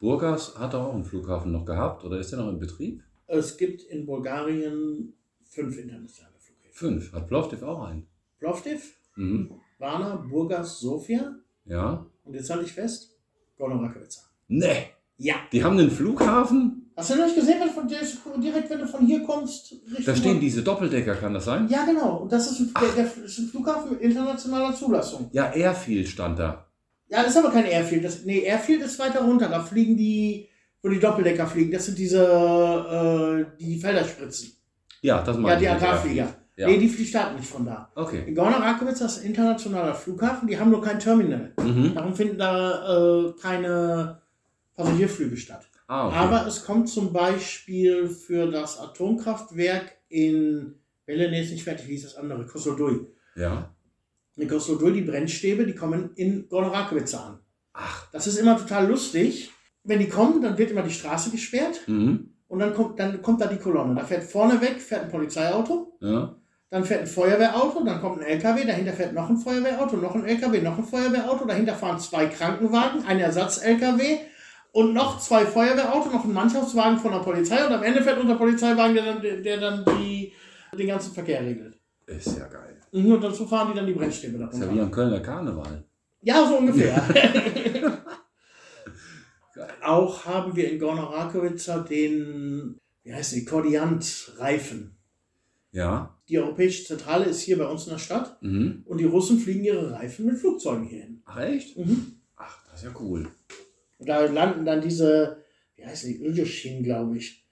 Burgas hat auch einen Flughafen noch gehabt oder ist der noch in Betrieb? Es gibt in Bulgarien fünf internationale Flughäfen. Fünf. Hat Plovdiv auch einen? Plovdiv, Mhm. Varna, Burgas, Sofia Ja. und jetzt halte ich fest, Gorno-Rakovica. Nee. Ja. Die haben einen Flughafen? Hast du noch nicht gesehen, wenn du von, direkt wenn du von hier kommst? Richtung Da stehen diese Doppeldecker, kann das sein? Ja, genau. Und das ist ein, der, der, ist ein Flughafen mit internationaler Zulassung. Ja, Airfield stand da. Ja, das ist aber kein Airfield. Das, nee, Airfield ist weiter runter. Da fliegen die, wo die Doppeldecker fliegen. Das sind diese, äh, die Felderspritzen. Ja, das Ja, meine die ich mit Agrarflieger. Ja. Nee, die, die starten nicht von da. Okay. In Gorno-Rakovica ist ein internationaler Flughafen. Die haben nur kein Terminal. Mhm. Darum finden da äh, keine Passagierflüge statt. Ah, okay. Aber es kommt zum Beispiel für das Atomkraftwerk in Belene ist nicht fertig, wie ist das andere? Kosloduj. ja. In Kosloduj, die Brennstäbe, die kommen in Gorno-Rakovica an. Ach. Das ist immer total lustig. Wenn die kommen, dann wird immer die Straße gesperrt Mhm. und dann kommt, dann kommt da die Kolonne. Da fährt vorne weg fährt ein Polizeiauto, Ja. Dann fährt ein Feuerwehrauto, dann kommt ein LKW, dahinter fährt noch ein Feuerwehrauto, noch ein LKW, noch ein Feuerwehrauto, dahinter fahren zwei Krankenwagen, ein Ersatz-LKW und noch zwei Feuerwehrautos, noch ein Mannschaftswagen von der Polizei und am Ende fährt unser Polizeiwagen, der dann, der dann die, den ganzen Verkehr regelt. Ist ja geil. Mhm, Und dazu fahren die dann die Brennstäbe Ist ja darunter. wie am Kölner Karneval. Ja, so ungefähr. Auch haben wir in Gorno-Rakovica den, wie heißt die, Kordiant-Reifen. Ja. Die Europäische Zentrale ist hier bei uns in der Stadt Mhm. und die Russen fliegen ihre Reifen mit Flugzeugen hierhin. Ach, echt? Mhm. Ach, das ist ja cool. Und da landen dann diese, wie heißen die, Öljoschienen, glaube ich.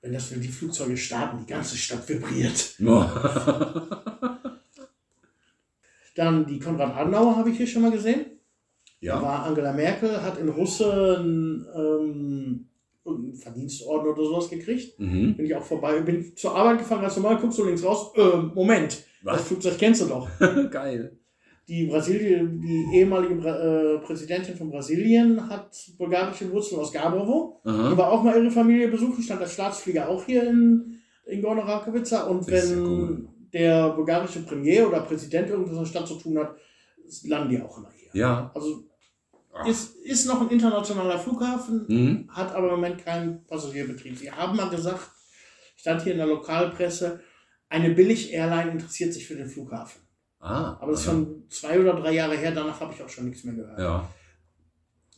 Wenn das, wenn die Flugzeuge starten, die ganze Stadt vibriert. Dann die Konrad Adenauer habe ich hier schon mal gesehen. Da ja. war Angela Merkel, hat in Russen ähm, irgendeinen Verdienstorden oder sowas gekriegt. Mhm. Bin ich auch vorbei, bin zur Arbeit gefahren, ganz normal, guckst du links raus, äh, Moment, das Was? Flugzeug kennst du doch. Geil. Die Brasilien, die ehemalige Bra äh, Präsidentin von Brasilien hat bulgarische Wurzeln aus Gabrovo. Die war auch mal ihre Familie besuchen, stand als Staatsflieger auch hier in, in Gorno Rakovica. Und Das ist ja wenn cool. der bulgarische Premier oder Präsident irgendwas in der Stadt zu tun hat, landen die auch immer hier. Ja. Also. Ist, ist noch ein internationaler Flughafen, Mhm. hat aber im Moment keinen Passagierbetrieb. Sie haben mal gesagt, stand hier in der Lokalpresse, eine Billig-Airline interessiert sich für den Flughafen. Ah. Aber das ist aha. schon zwei oder drei Jahre her, danach habe ich auch schon nichts mehr gehört. Ja.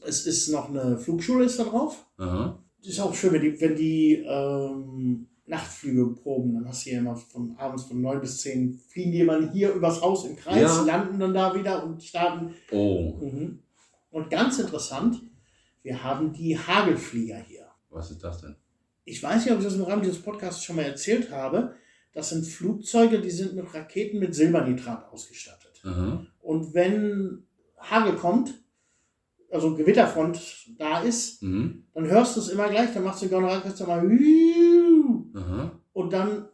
Es ist noch eine Flugschule ist da drauf. Aha. ist auch schön, wenn die, wenn die ähm, Nachtflüge proben, dann hast du hier immer von abends von 9 bis 10 fliegen die immer hier übers Haus im Kreis, Ja. landen dann da wieder und starten. Oh. Mhm. Und ganz interessant, wir haben die Hagelflieger hier. Was ist das denn? Ich weiß nicht, ob ich das im Rahmen dieses Podcasts schon mal erzählt habe. Das sind Flugzeuge, die sind mit Raketen mit Silbernitrat ausgestattet. Aha. Und wenn Hagel kommt, also Gewitterfront da ist, Mhm. dann hörst du es immer gleich, dann machst du den Generalkreis mal und dann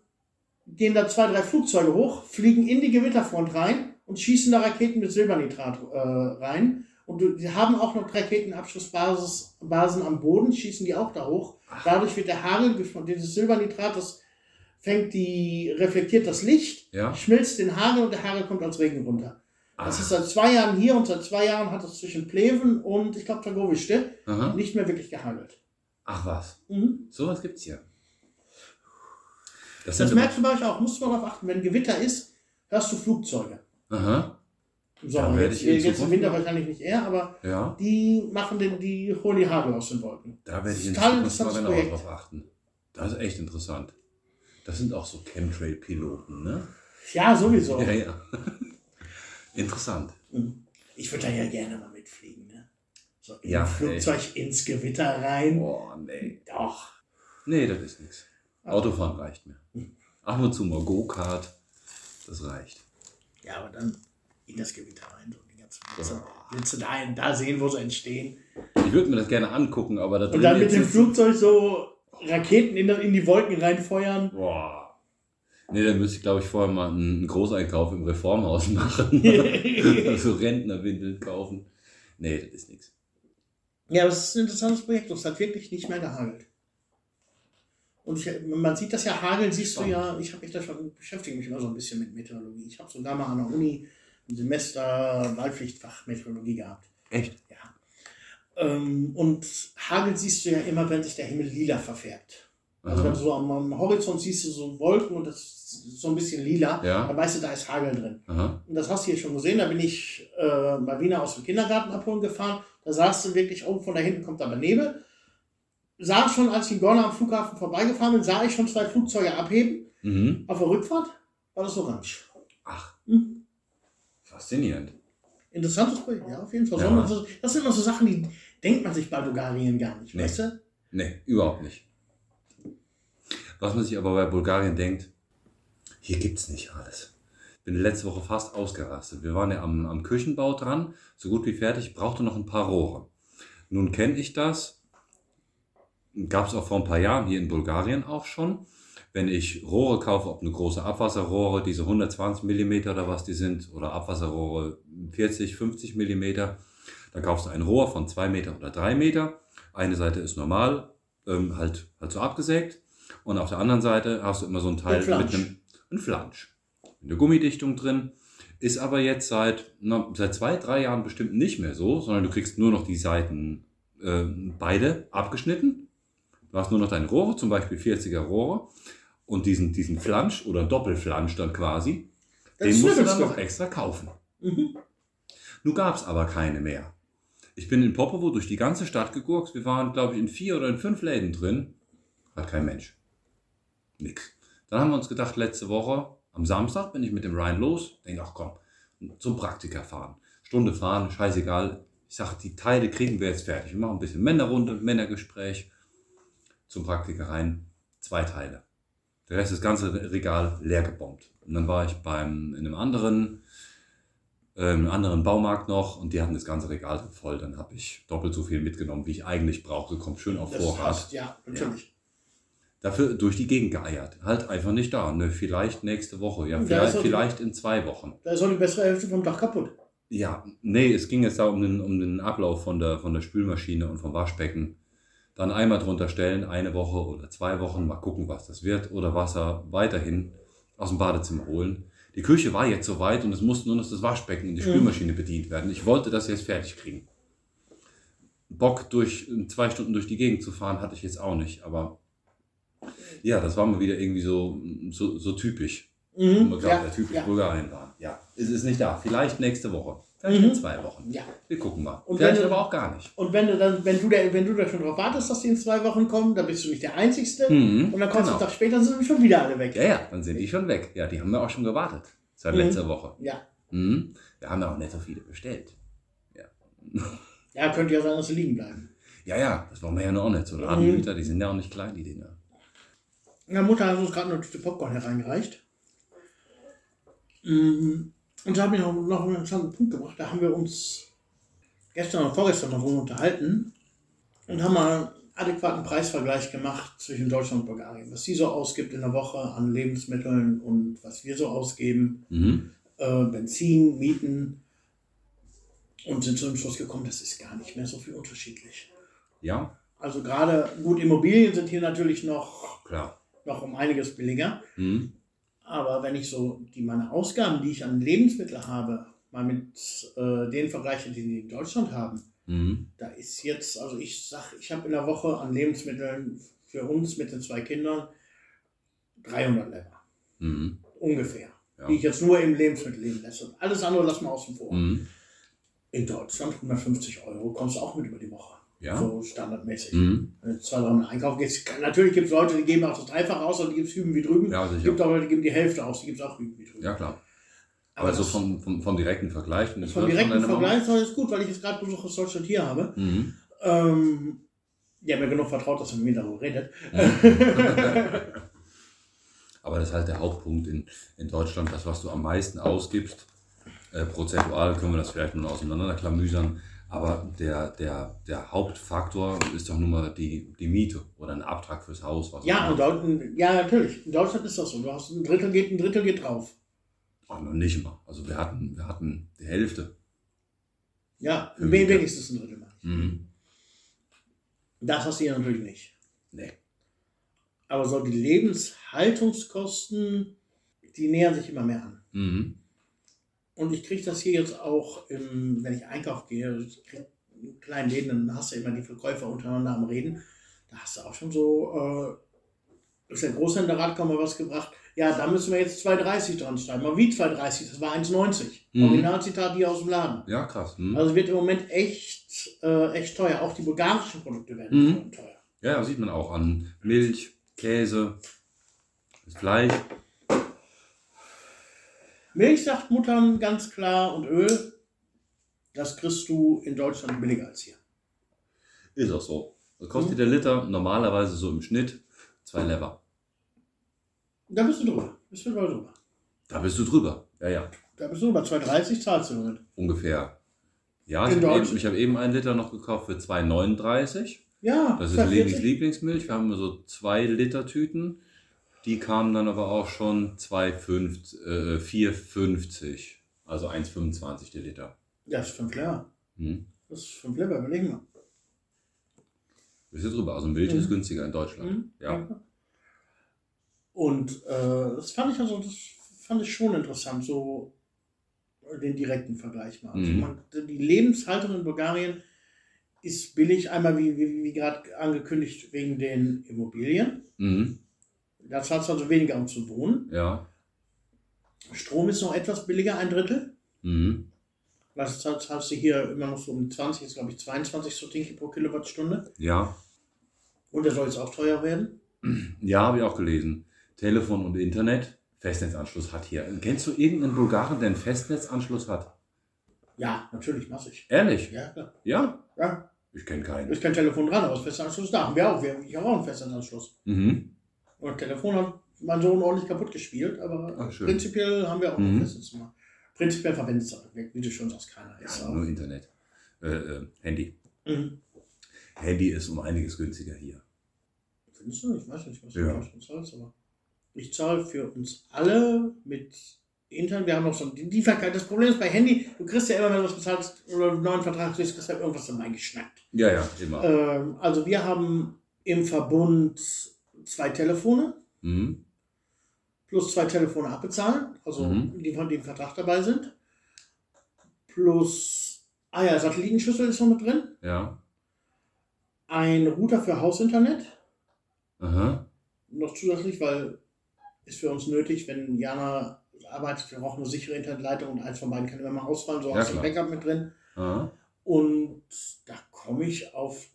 gehen da zwei, drei Flugzeuge hoch, fliegen in die Gewitterfront rein und schießen da Raketen mit Silbernitrat äh, rein. Und die haben auch noch Raketenabschussbasen Basen am Boden, schießen die auch da hoch. Dadurch wird der Hagel, dieses Silbernitrat, das fängt die, reflektiert das Licht, Ja. schmilzt den Hagel und der Hagel kommt als Regen runter. Das Ah. ist seit zwei Jahren hier und seit zwei Jahren hat es zwischen Pleven und ich glaube Targowischte nicht mehr wirklich gehagelt. Ach was. Mhm. Sowas gibt's hier. Das, Das merkst du bei euch auch, musst du mal darauf achten, wenn Gewitter ist, hörst du Flugzeuge. Aha. Im Da Sommer. werde Jetzt, ich jetzt im Winter wahrscheinlich nicht eher, aber Ja. die machen den, die holen die Hagel aus den Wolken. Da werde ich in Zukunft mal Projekt. drauf achten. Das ist echt interessant. Das sind auch so Chemtrail-Piloten, ne? Ja, sowieso. Ja, ja. interessant. Mhm. Ich würde da ja gerne mal mitfliegen, ne? So in Ja, Flugzeug ins Gewitter rein. Boah, nee. Doch. Nee, das ist nichts. Autofahren reicht mir. Hm. Ab und zu mal Go-Kart. Das reicht. Ja, aber dann in das Gewitter rein, so die ganzen Blitze, Blitze dahin, da sehen, wo sie entstehen. Ich würde mir das gerne angucken, aber da Und dann mit dem Flugzeug so Raketen in, in die Wolken reinfeuern. Boah. Nee, dann müsste ich, glaube ich, vorher mal einen Großeinkauf im Reformhaus machen. so Rentnerwindeln kaufen. Nee, das ist nichts. Ja, aber es ist ein interessantes Projekt. Es hat wirklich nicht mehr gehagelt. Und ich, man sieht das ja, Hagel siehst du ja, ich habe mich da schon, beschäftige mich immer so ein bisschen mit Meteorologie. Ich habe sogar mal an der Uni ein Semester Wahlpflichtfach Meteorologie gehabt. Echt? Ja. Ähm, und Hagel siehst du ja immer, wenn sich der Himmel lila verfärbt. Also wenn du so am, am Horizont siehst du so Wolken und das ist so ein bisschen lila, Ja. dann weißt du, da ist Hagel drin. Aha. Und das hast du hier schon gesehen, da bin ich äh, bei Wiener aus dem Kindergarten abholen gefahren. Da saß du wirklich, oh, von da hinten kommt aber Nebel. Sah schon, als ich in Gorna am Flughafen vorbeigefahren bin, sah ich schon zwei Flugzeuge abheben. Mhm. Auf der Rückfahrt war das orange. Ach, Hm. Faszinierend. Interessantes Projekt, ja, auf jeden Fall. Ja. So, das sind immer so Sachen, die denkt man sich bei Bulgarien gar nicht, Nee. weißt du? Nee, überhaupt nicht. Was man sich aber bei Bulgarien denkt, hier gibt's nicht alles. Bin letzte Woche fast ausgerastet. Wir waren ja am, am Küchenbau dran, so gut wie fertig, brauchte noch ein paar Rohre. Nun kenne ich das, gab es auch vor ein paar Jahren hier in Bulgarien auch schon. Wenn ich Rohre kaufe, ob eine große Abwasserrohre, diese 120 mm oder was die sind, oder Abwasserrohre 40, 50 mm, dann kaufst du ein Rohr von 2 Meter oder 3 Meter. Eine Seite ist normal, ähm, halt, halt so abgesägt. Und auf der anderen Seite hast du immer so ein Teil Ein mit einem ein Flansch. Eine Gummidichtung drin. Ist aber jetzt seit, na, seit zwei, drei Jahren bestimmt nicht mehr so, sondern du kriegst nur noch die Seiten äh, beide abgeschnitten. Du hast nur noch deine Rohre, zum Beispiel 40er Rohre. Und diesen, diesen Flansch oder Doppelflansch dann quasi, Das den musst du dann noch extra kaufen. Mhm. Nun gab es aber keine mehr. Ich bin in Popovo durch die ganze Stadt gegurkt. Wir waren, glaube ich, in vier oder in fünf Läden drin. Hat kein Mensch. Nix. Dann haben wir uns gedacht, letzte Woche, am Samstag bin ich mit dem Ryan los. Denke, ach komm, zum Praktiker fahren. Stunde fahren, scheißegal. Ich sage, die Teile kriegen wir jetzt fertig. Wir machen ein bisschen Männerrunde, Männergespräch. Zum Praktiker rein. Zwei Teile. Der Rest das ganze Regal leer gebombt. Und dann war ich beim, in einem anderen, äh, einem anderen Baumarkt noch und die hatten das ganze Regal voll. Dann habe ich doppelt so viel mitgenommen, wie ich eigentlich brauche. Kommt schön auf Das Vorrat. passt, ja, natürlich. Dafür durch die Gegend geeiert. Halt einfach nicht da. Ne, vielleicht nächste Woche. Ja, Ja, vielleicht, auch- vielleicht in zwei Wochen. Da ist auch die bessere Hälfte vom Dach kaputt. Ja, nee, es ging jetzt da um den, um den Ablauf von der, von der Spülmaschine und vom Waschbecken. Dann einmal drunter stellen, eine Woche oder zwei Wochen, mal gucken, was das wird. Oder Wasser weiterhin aus dem Badezimmer holen. Die Küche war jetzt soweit und es musste nur noch das Waschbecken und die. Spülmaschine bedient werden. Ich wollte das jetzt fertig kriegen. Bock, durch zwei Stunden durch die Gegend zu fahren, hatte ich jetzt auch nicht. Aber ja, das war mal wieder irgendwie so, so, so typisch. Mhm. Mhm, Ja, der typisch ja. Bulgarien war. Ja, es ist nicht da. Vielleicht nächste Woche. Vielleicht Mhm. in zwei Wochen. ja. Wir gucken mal. Und Vielleicht wenn- aber auch gar nicht. Und wenn du dann, wenn du da, wenn du da schon drauf wartest, dass die in zwei Wochen kommen, dann bist du nicht der Einzige. Mhm, Und dann kommst du genau. einen Tag später, dann sind schon wieder alle weg. Ja, ja, dann sind die schon weg. Ja, die haben wir auch schon gewartet. Seit Mhm. letzter Woche. Ja. Mhm. Wir haben ja auch nicht so viele bestellt. Ja, könnte ja sein, dass sie liegen bleiben. Ja, ja, das wollen wir ja noch nicht. So Mhm. Ladenhüter, die sind ja auch nicht klein, die Dinger. Meine Mutter hat uns gerade eine Tüte Popcorn hereingereicht. Mm, Und da habe ich noch, noch einen interessanten Punkt gemacht. Da haben wir uns gestern und vorgestern wohl unterhalten und haben mal einen adäquaten Preisvergleich gemacht zwischen Deutschland und Bulgarien. Was sie so ausgibt in der Woche an Lebensmitteln und was wir so ausgeben, Mhm. äh, Benzin, Mieten und sind zu dem Schluss gekommen, das ist gar nicht mehr so viel unterschiedlich. Ja, Also gerade gut, Immobilien sind hier natürlich noch, klar. noch um einiges billiger. Mhm. Aber wenn ich so die meine Ausgaben, die ich an Lebensmittel habe, mal mit äh, den vergleiche, die die in Deutschland haben, Mhm. da ist jetzt, also ich sag, ich habe in der Woche an Lebensmitteln für uns mit den zwei Kindern 300 Lever, Mhm. ungefähr. Ja. Die ich jetzt nur im Lebensmittel leben lasse. Alles andere lassen wir außen vor. Mhm. In Deutschland 150 Euro kommst du auch mit über die Woche. Ja. So standardmäßig. Mhm. Wenn du zwei, dreimal einkaufen gehst, natürlich gibt es Leute, die geben auch das Dreifache aus und die gibt es hüben wie drüben. Ja, Es gibt auch Leute, die geben die Hälfte aus, die gibt es auch hüben wie drüben. Ja, klar. Aber so das- vom, vom, vom direkten Vergleich. Vom direkten? Vergleich war das gut, weil ich jetzt gerade Besuch aus Deutschland hier habe. Mhm. Ähm, haben mir genug vertraut, dass er mit mir darüber redet. Aber das ist halt der Hauptpunkt in, in Deutschland, das, was du am meisten ausgibst. Äh, prozentual können wir das vielleicht nur auseinanderklamüsern. Aber der, der, der Hauptfaktor ist doch nun mal die, die Miete oder ein Abtrag fürs Haus. Ja, und. Deu- ja, natürlich. In Deutschland ist das so. Du hast ein Drittel geht, ein Drittel geht drauf. Ach, noch nicht mal. Also wir hatten, wir hatten die Hälfte. Ja, wenigstens ein Drittel. ich. Mhm. Das hast du hier natürlich nicht. Nee. Aber so die Lebenshaltungskosten, die nähern sich immer mehr an. Mhm. Und ich kriege das hier jetzt auch, im, wenn ich einkaufen gehe, in kleinen Läden, dann hast du immer die Verkäufer untereinander am Reden. Da hast du auch schon so, äh, ist der Großhändlerrat kaum mal was gebracht. Ja, da müssen wir jetzt 2,30 dran schreiben. Aber wie 2,30? Das war 1,90. Mhm. Originalzitat hier aus dem Laden. Ja, krass. Mhm. Also wird im Moment echt, äh, echt teuer. Auch die bulgarischen Produkte werden Mhm. teuer. Ja, sieht man auch an Milch, Käse, das Fleisch. Milch, sagt Muttern ganz klar, und Öl, das kriegst du in Deutschland billiger als hier. Ist auch so. Was kostet der Liter? Normalerweise so im Schnitt zwei Lever. Da bist du drüber. Bist du drüber. Da bist du drüber. Ja, ja. Da bist du bei 2,30 zahlst du damit. Ungefähr. Ja, In ich habe eben, ich hab eben einen Liter noch gekauft für 2,39. Ja, Das ist 2,40. Lenis Lieblingsmilch. Wir haben so zwei Liter Tüten. Die kamen dann aber auch schon 2,5, äh, 4,50. Also 1,25 der Liter. Ja, das ist 5 Lever. Hm. Das ist 5 Lever, überleg mal. Bist du drüber? Also Milch Mhm. ist günstiger in Deutschland. Mhm. Ja. Und äh, das fand ich also, das fand ich schon interessant, so den direkten Vergleich mal. Also Mhm. man, die Lebenshaltung in Bulgarien ist billig, einmal wie, wie, wie gerade angekündigt, wegen den Immobilien. Mhm. Da zahlst du also weniger, um zu wohnen. Ja. Strom ist noch etwas billiger, ein Drittel. Mhm. Was zahlst, du hier immer noch so um 20, jetzt glaube ich 22 Sotinki pro Kilowattstunde. Ja. Und der soll jetzt auch teuer werden. Ja, habe ich auch gelesen. Telefon und Internet. Festnetzanschluss hat hier. Kennst du irgendeinen Bulgaren, der einen Festnetzanschluss hat? Ja, natürlich, massig. Ehrlich? Ja, klar. Ja? Ja, Ich kenne keinen. ist kein Telefon dran, aber Festnetzanschluss da. Haben wir auch. Wir haben ich habe auch einen Festnetzanschluss. Mhm. Und Telefon hat mein Sohn ordentlich kaputt gespielt, aber Ach, schön. prinzipiell haben wir auch Mhm. ein Festnetznummer. Prinzipiell verwendet es wie du schon sagst, keiner. Ist Ja, nur Internet. Äh, äh, Handy. Mhm. Handy ist um einiges günstiger hier. Findest du? Ich weiß nicht, was Ja. du Deutschland zahlst, aber ich zahle für uns alle mit Internet. Wir haben noch so die Lieferkeit. Das Problem ist bei Handy, du kriegst ja immer, wenn du was bezahlst oder einen neuen Vertrag kriegst, kriegst du irgendwas dabei geschnackt. Ja, ja, immer. Ähm, also wir haben im Verbund zwei Telefone Mhm. plus zwei Telefone abbezahlen, also Mhm. die von dem Vertrag dabei sind. Plus, ah ja, Satellitenschüssel ist noch mit drin. Ja. Ein Router für Hausinternet, Aha. noch zusätzlich, weil ist für uns nötig, wenn Jana arbeitet, wir brauchen eine sichere Internetleitung und eins von beiden kann immer mal ausfallen, so Ja, hast du ein. Backup mit drin. Aha. Und da komme ich auf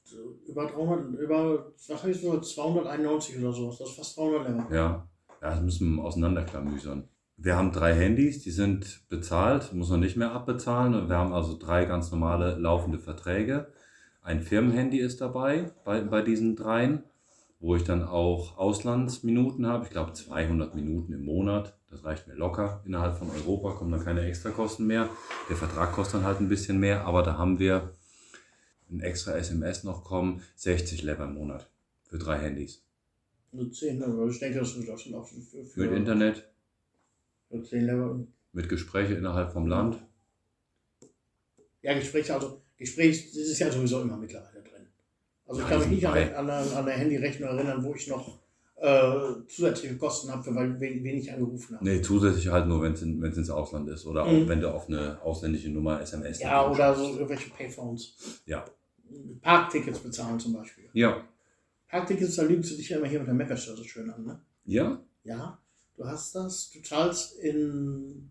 über 300, über, was habe ich so, 291 oder sowas, das ist fast 300 Level. Ja. Ja, das müssen wir auseinanderklamüsern. Wir haben drei Handys, die sind bezahlt, muss man nicht mehr abbezahlen. Wir haben also drei ganz normale laufende Verträge. Ein Firmenhandy ist dabei bei, bei diesen dreien, wo ich dann auch Auslandsminuten habe. Ich glaube 200 Minuten im Monat. Das reicht mir locker. Innerhalb von Europa kommen dann keine Extrakosten mehr. Der Vertrag kostet dann halt ein bisschen mehr, aber da haben wir ein extra SMS noch kommen, 60 Lever im Monat für drei Handys. Nur 10, aber ich denke, das wird auch schon auch für, für, Mit Internet, für 10 Level. mit Gespräche innerhalb vom Land. Ja, Gespräch, also Gespräch, das ist ja sowieso immer mittlerweile drin. Also ich kann mich nicht an, an, an, der Handyrechnung erinnern, wo ich noch äh, zusätzliche Kosten habe, weil wen, wen ich angerufen habe. Nee, zusätzlich halt nur, wenn es in, ins Ausland ist oder auch Mhm. wenn du auf eine ausländische Nummer SMS Ja, oder so irgendwelche Payphones. Ja. Parktickets bezahlen zum Beispiel. Ja. Parktickets, da lügst du dich ja immer hier mit der so schön an, ne? Ja? Ja, du hast das. Du zahlst in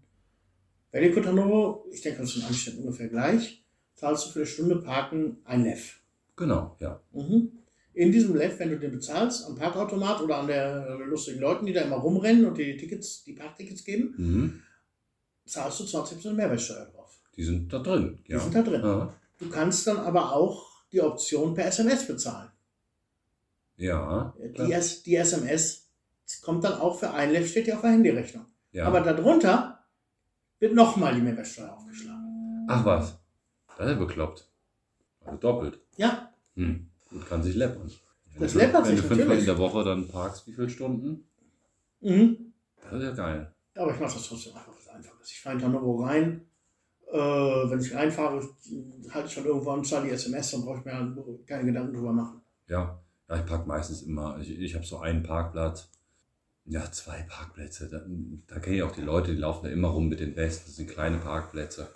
Velikotanovo, ich denke, das ist in Anständen ungefähr gleich, zahlst du für eine Stunde Parken ein Lev. Genau, ja. Mhm. In diesem Lev, wenn du den bezahlst, am Parkautomat oder an der äh, lustigen Leuten, die da immer rumrennen und dir die Tickets, die Parktickets geben, Mhm. zahlst du 20% Mehrwertsteuer drauf. Die sind da drin. Die Ja. sind da drin. Ja. Du kannst dann aber auch die Option per SMS bezahlen. Ja. Die, S, die SMS kommt dann auch für ein Lev, steht ja auf der Handyrechnung. ja. Aber darunter wird nochmal die Mehrwertsteuer aufgeschlagen. Ach was. Das ist ja bekloppt. Also doppelt. Ja, Hm. Gut, kann sich läppern. Wenn Das du- läppert Wenn sich du fünfmal in der Woche dann parkst, wie viele Stunden? mhm. Das ist ja geil. aber ich mache das trotzdem einfach was Einfaches. Ich fahre in Tanovo rein. Äh, wenn ich reinfahre, halte ich schon irgendwo an, zahle die SMS, dann brauche ich mir halt keine Gedanken drüber machen. Ja. Ja, ich park meistens immer. Ich, ich habe so einen Parkplatz. Ja, zwei Parkplätze. Da, da kenne ich auch die Leute, die laufen da immer rum mit den Westen. Das sind kleine Parkplätze.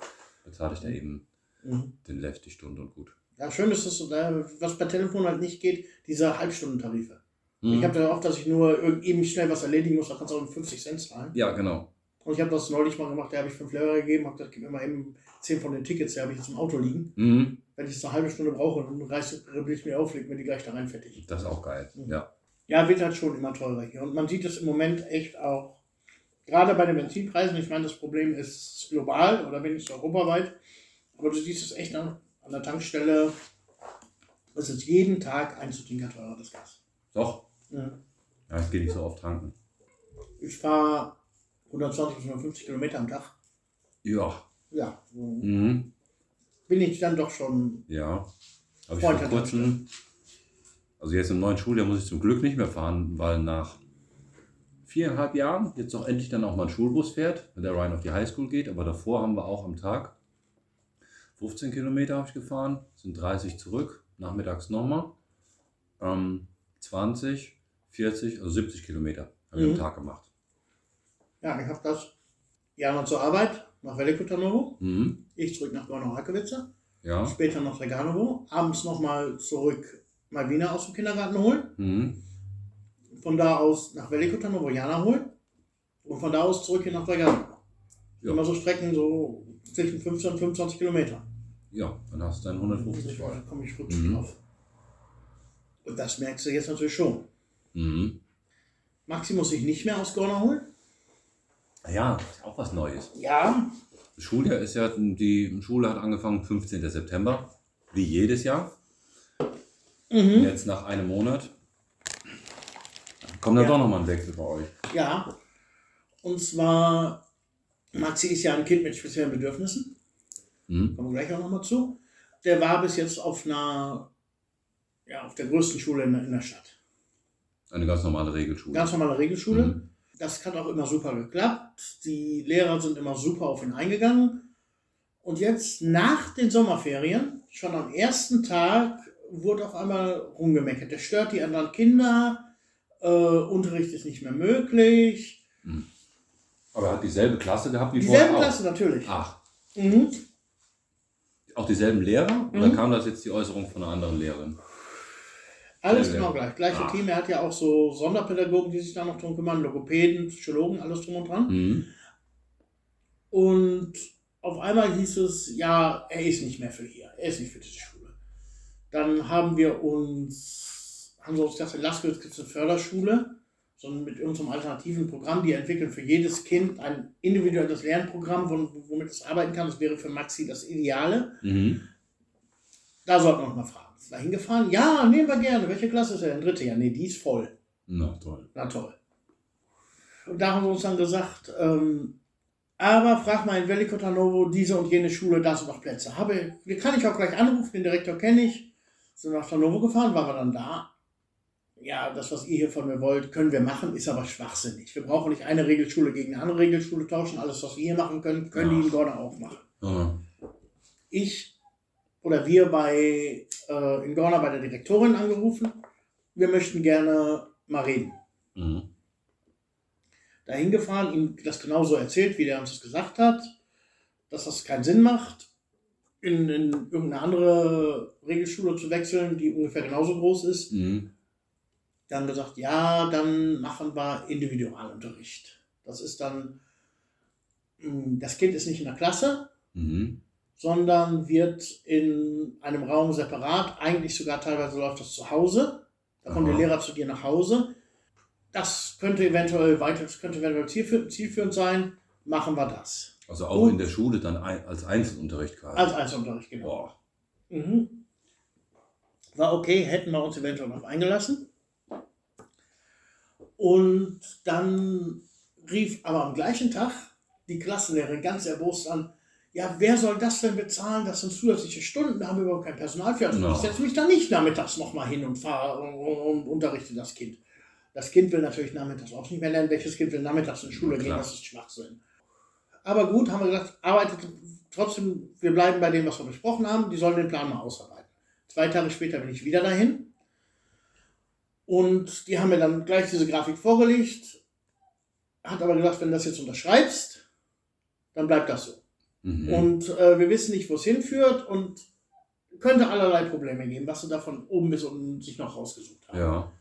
Bezahle ich da eben Mhm. den Left die Stunde und gut. Ja, schön ist es, äh, was per Telefon halt nicht geht, diese Halbstundentarife. Mhm. Ich habe da oft, dass ich nur eben schnell was erledigen muss, da kannst du auch mit 50 Cent zahlen. ja, genau. Und ich habe das neulich mal gemacht, da habe ich 5 Lever gegeben, habe gesagt, gib mir mal eben 10 von den Tickets, die habe ich jetzt im Auto liegen. Mhm. Wenn ich es eine halbe Stunde brauche, dann reißt ribbel ich mir auf, leg mir die gleich da rein, fertig. Das ist auch geil. Mhm. Ja. Ja, wird halt schon immer teurer hier. Und man sieht es im Moment echt auch, gerade bei den Benzinpreisen, ich meine, das Problem ist global oder wenigstens europaweit, aber du siehst es echt an, an der Tankstelle, es ist jeden Tag ein zu Tinker teurer, das Gas. Doch. Ja. Ja, ich gehe nicht so oft tanken. Ich fahre 120 bis 150 Kilometer am Tag. Ja. Ja, Mhm. bin ich dann doch schon. Ja. Habe ich vor kurzem, also jetzt im neuen Schuljahr muss ich zum Glück nicht mehr fahren, weil nach viereinhalb Jahren jetzt auch endlich dann auch mal ein Schulbus fährt, wenn der Ryan auf die Highschool geht. Aber davor haben wir auch am Tag 15 Kilometer habe ich gefahren, sind 30 zurück, nachmittags nochmal. Ähm, 20, 40, also 70 Kilometer habe ich Mhm. am Tag gemacht. Ja, ich habe das ja noch zur Arbeit nach Velikotanovo, Mhm. ich zurück nach Gorno-Rakovice, Ja. später nach Draganovo, abends nochmal zurück Malvina aus dem Kindergarten holen, Mhm. von da aus nach Velikotanovo Jana holen und von da aus zurück hier nach Draganovo. Ja. Immer so Strecken, so zwischen 15 und 25 Kilometer. Ja, dann hast du dann 150 Da voll. komme ich rutsch Mhm. drauf. Und das merkst du jetzt natürlich schon. Mhm. Maxi muss sich nicht mehr aus Gorno holen. Ja, ist auch was Neues. Ja, Schuljahr ist ja, die Schule hat angefangen 15. September, wie jedes Jahr. mhm. Jetzt nach einem Monat. Kommt dann Ja. doch nochmal ein Wechsel bei euch. Ja, und zwar, Maxi ist ja ein Kind mit speziellen Bedürfnissen, Mhm. kommen wir gleich auch nochmal zu. Der war bis jetzt auf einer, ja, auf der größten Schule in, der- in der Stadt. Eine ganz normale Regelschule. Ganz normale Regelschule. Mhm. Das hat auch immer super geklappt. Die Lehrer sind immer super auf ihn eingegangen. Und jetzt nach den Sommerferien, schon am ersten Tag, wurde auf einmal rumgemeckert. Der stört die anderen Kinder, äh, Unterricht ist nicht mehr möglich. Aber er hat dieselbe Klasse gehabt wie Dieselbe vorher Klasse natürlich. Ach, Mhm. Auch dieselben Lehrer? Oder Mhm. kam das jetzt die Äußerung von einer anderen Lehrerin? Alles genau gleich. Gleiche Ah. Team. Er hat ja auch so Sonderpädagogen, die sich da noch drum kümmern, Logopäden, Psychologen, alles drum und dran. Mhm. Und auf einmal hieß es, ja, er ist nicht mehr für hier. Er ist nicht für diese Schule. Dann haben wir uns, haben wir uns gedacht, in Laskowitz gibt es eine Förderschule, sondern mit irgendeinem alternativen Programm, die entwickeln für jedes Kind ein individuelles Lernprogramm, wo- womit es arbeiten kann. Das wäre für Maxi das Ideale. Mhm. Da sollten wir noch mal fragen. Ist da hingefahren? Ja, nehmen wir gerne. Welche Klasse ist er denn? Dritte? Ja, nee, die ist voll. Na toll. Na toll. Und da haben wir uns dann gesagt, ähm, Aber frag mal in Velikotanovo, diese und jene Schule, da sind noch Plätze. Habe, kann ich auch gleich anrufen, den Direktor kenne ich. Sind nach Tarnovo gefahren, waren wir dann da. Ja, das, was ihr hier von mir wollt, können wir machen, ist aber schwachsinnig. Wir brauchen nicht eine Regelschule gegen eine andere Regelschule tauschen. Alles, was wir hier machen können, können die in Gorda auch machen. Aha. Ich oder wir bei äh, in Gorda bei der Direktorin angerufen. Wir möchten gerne mal reden. Mhm. dahin gefahren, ihm das genauso erzählt, wie der uns das gesagt hat, dass das keinen Sinn macht, in, in irgendeine andere Regelschule zu wechseln, die ungefähr genauso groß ist. Mhm. Dann gesagt, ja, dann machen wir Individualunterricht. Das ist dann, mh, das Kind ist nicht in der Klasse, Mhm. sondern wird in einem Raum separat, eigentlich sogar teilweise läuft das zu Hause. Da kommt der Aha. Lehrer zu dir nach Hause. Das könnte eventuell weiter, das könnte eventuell zielführend, zielführend sein. Machen wir das. Also auch Gut. in der Schule dann ein, als Einzelunterricht quasi. Als Einzelunterricht, genau. Mhm. War okay, hätten wir uns eventuell noch eingelassen. Und dann rief aber am gleichen Tag die Klassenlehrerin ganz erbost an, ja, wer soll das denn bezahlen? Das sind zusätzliche Stunden, da haben wir überhaupt kein Personal für. Also Ja. ich setze mich da nicht nachmittags nochmal hin und fahre und, und, und unterrichte das Kind. Das Kind will natürlich nachmittags auch nicht mehr lernen. Welches Kind will nachmittags in die Schule Ja, gehen? Das ist Schwachsinn. Aber gut, haben wir gesagt, arbeitet trotzdem, wir bleiben bei dem, was wir besprochen haben. Die sollen den Plan mal ausarbeiten. Zwei Tage später bin ich wieder dahin. Und die haben mir dann gleich diese Grafik vorgelegt. Hat aber gesagt, wenn du das jetzt unterschreibst, dann bleibt das so. Mhm. Und äh, wir wissen nicht, wo es hinführt und könnte allerlei Probleme geben, was sie da von oben bis unten sich noch rausgesucht haben. ja.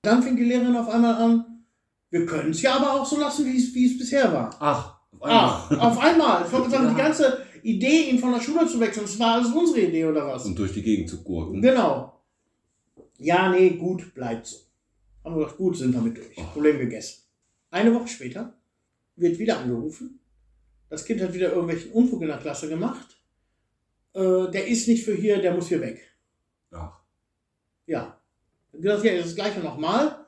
Dann fing die Lehrerin auf einmal an, wir können es ja aber auch so lassen, wie es, bisher war. Ach, auf Ach, einmal. auf einmal. Ja. die ganze Idee, ihn von der Schule zu wechseln, das war alles unsere Idee oder was? Und durch die Gegend zu gurken. Genau. Ja, nee, gut, bleibt so. Haben wir gedacht, gut, sind damit durch. Oh. Problem gegessen. Eine Woche später wird wieder angerufen. Das Kind hat wieder irgendwelchen Unfug in der Klasse gemacht. Äh, der ist nicht für hier, der muss hier weg. Ach. Ja. Dann gesagt, ja, das gleiche nochmal.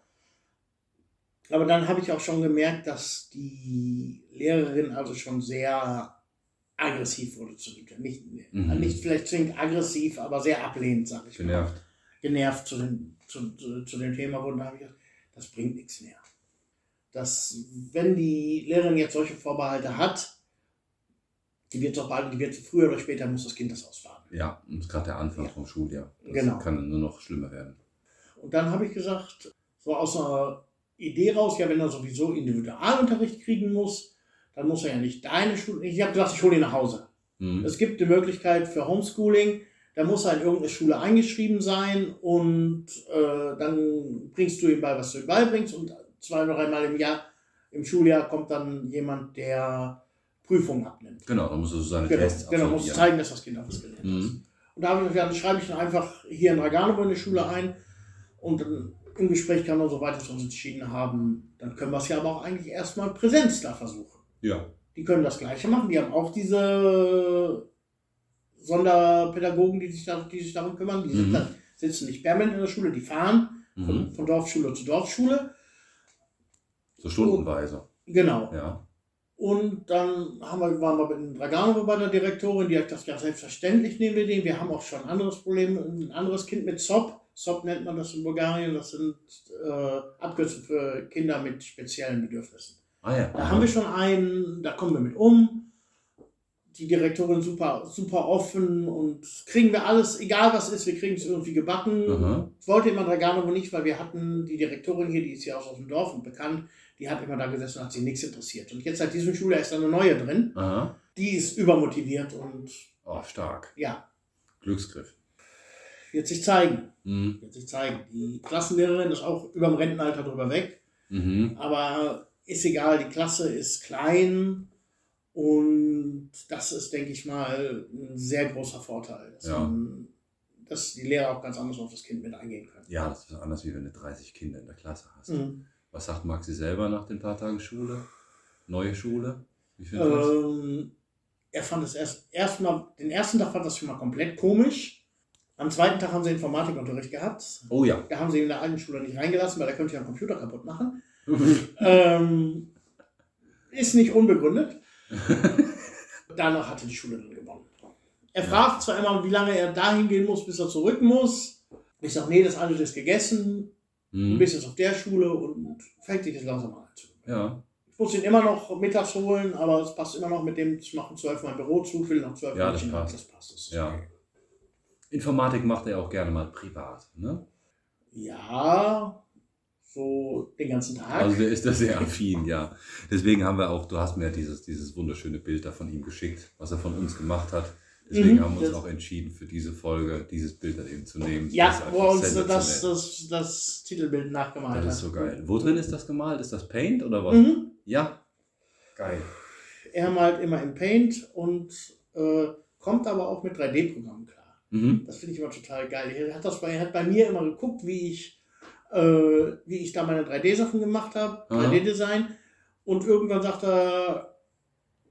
Aber dann habe ich auch schon gemerkt, dass die Lehrerin also schon sehr aggressiv wurde zu dem. Nicht, Mhm. nicht vielleicht zwingend aggressiv, aber sehr ablehnend, sage ich mal Genervt. zu dem, zu, zu, zu dem Thema wurde, da habe ich gedacht, das bringt nichts mehr. Das, wenn die Lehrerin jetzt solche Vorbehalte hat, die wird doch bald, die wird früher oder später muss das Kind das ausbaden. Ja, und gerade der Anfang Ja. vom Schuljahr. Das Genau. kann nur noch schlimmer werden. Und dann habe ich gesagt, so aus einer Idee raus, ja, wenn er sowieso Individualunterricht kriegen muss, dann muss er ja nicht deine Schule. Ich habe gesagt, ich hole ihn nach Hause. Mhm. Es gibt die Möglichkeit für Homeschooling, da muss er in irgendeine Schule eingeschrieben sein und äh, dann bringst du ihm bei, was du ihm beibringst und zwei oder dreimal im Jahr, im Schuljahr kommt dann jemand, der Prüfungen abnimmt. Genau, da muss er so seine Genau, Tests genau muss absolvieren. zeigen, dass das Kind auch was gelernt hat. Mhm. Und da habe ich dann schreibe ich ihn einfach hier in Draganovo in die Schule ein und dann im Gespräch kann man, soweit wir uns entschieden haben, dann können wir es ja aber auch eigentlich erstmal Präsenz da versuchen. Ja. Die können das Gleiche machen. Die haben auch diese Sonderpädagogen, die sich, da, die sich darum kümmern. Die Mhm. sitzen nicht permanent in der Schule, die fahren von, Mhm. von Dorfschule zu Dorfschule. So stundenweise. Genau. Ja. Und dann haben wir, waren wir bei den Draganovo bei der Direktorin, die hat gesagt, ja, selbstverständlich nehmen wir den. Wir haben auch schon ein anderes Problem, ein anderes Kind mit SOP. SOP nennt man das in Bulgarien. Das sind äh, Abkürzungen für Kinder mit speziellen Bedürfnissen. Ah ja. Da haben wir schon einen, da kommen wir mit um. Die Direktorin super, super offen und kriegen wir alles, egal was ist, wir kriegen es irgendwie gebacken. Mhm. Wollte immer Draganovo nicht, weil wir hatten die Direktorin hier, die ist ja auch aus dem Dorf und bekannt, die hat immer da gesessen und hat sie nichts interessiert. Und jetzt seit diesem Schuljahr ist da eine neue drin, Aha. die ist übermotiviert und Oh, stark. ja, Glücksgriff. wird sich zeigen. Mhm. Wird sich zeigen. Die Klassenlehrerin ist auch über dem Rentenalter drüber weg. Mhm. Aber ist egal, die Klasse ist klein und das ist, denke ich mal, ein sehr großer Vorteil, dass, Ja. man, dass die Lehrer auch ganz anders auf das Kind mit eingehen können. Ja, das ist anders, wie wenn du 30 Kinder in der Klasse hast. Mhm. Was sagt Maxi selber nach den paar Tagen Schule? Neue Schule? Wie das? Ähm, er fand es erst erstmal, den ersten Tag fand das schon mal komplett komisch. Am zweiten Tag haben sie Informatikunterricht gehabt. Oh ja. Da haben sie ihn in der alten Schule nicht reingelassen, weil er könnte ja einen Computer kaputt machen. ähm, ist nicht unbegründet. Danach hatte die Schule dann gewonnen. Er fragt zwar immer, wie lange er dahin gehen muss, bis er zurück muss. Ich sage, nee, das alles ist gegessen. Du Mhm. bist jetzt auf der Schule und fängt sich das langsam an. Ja. Ich muss ihn immer noch mittags holen, aber es passt immer noch mit dem, ich mache um 12 mein Büro zu, will nach 12 Ja, das passt. Das passt. Das Ja. okay. Informatik macht er auch gerne mal privat. Ne? ja, so den ganzen Tag. Also der ist da sehr affin, ja. Deswegen haben wir auch, du hast mir ja dieses, dieses wunderschöne Bild da von ihm geschickt, was er von uns gemacht hat. Deswegen Mhm, haben wir uns auch entschieden, für diese Folge dieses Bild dann eben zu nehmen. ja, wo er uns das, das, das Titelbild nachgemalt hat. Das ist so geil. Wo drin ist das gemalt? Ist das Paint oder was? Mhm. Ja. Geil. Er malt immer in Paint und äh, kommt aber auch mit 3D-Programmen klar. Mhm. Das finde ich immer total geil. Er hat, das bei, er hat bei mir immer geguckt, wie ich, äh, wie ich da meine 3D-Sachen gemacht habe, Aha. 3D-Design. Und irgendwann sagt er,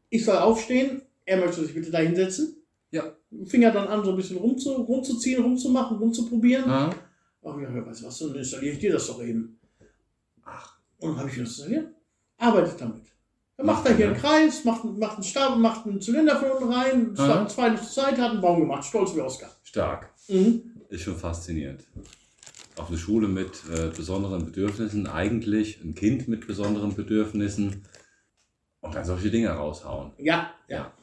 ich soll aufstehen, er möchte sich bitte da hinsetzen. Ja. Fing er dann an, so ein bisschen rumzu, rumzuziehen, rumzumachen, rumzuprobieren. Ah. Ach ja, weißt du was, dann installiere ich dir das doch eben. Ach. Und dann habe ich das installiert. Arbeitet damit. Dann Macht er hier er, einen Kreis, macht, macht einen Stab, macht einen Zylinder von unten rein, Aha. zwei zur Seite, hat einen Baum gemacht, stolz wie Oscar. Stark. Mhm. Ist schon faszinierend. Auf eine Schule mit äh, besonderen Bedürfnissen, eigentlich ein Kind mit besonderen Bedürfnissen und dann solche Dinge raushauen. Ja, ja.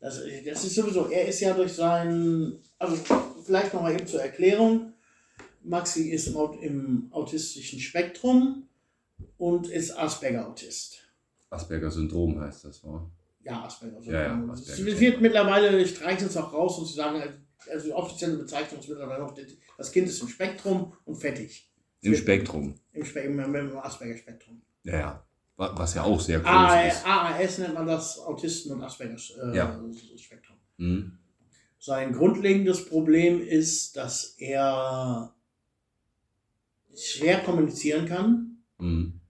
Das, das ist sowieso, er ist ja durch sein, also vielleicht nochmal eben zur Erklärung. Maxi ist im, im autistischen Spektrum und ist Asperger-Autist. Asperger-Syndrom heißt das, wa? Ja, Asperger. Ja, ja, Es Asperger. wird mittlerweile, streichen es auch raus und sie sagen, also die offizielle Bezeichnung ist mittlerweile noch, das Kind ist im Spektrum und fertig. Im Spektrum. Im, Spe im, im Asperger-Spektrum. Ja, ja. Wa- Was ja auch sehr groß A- ist. AAS nennt man das Autisten- und Asperger-Spektrum. Ja. Mhm. Sein grundlegendes Problem ist, dass er schwer kommunizieren kann, Mhm.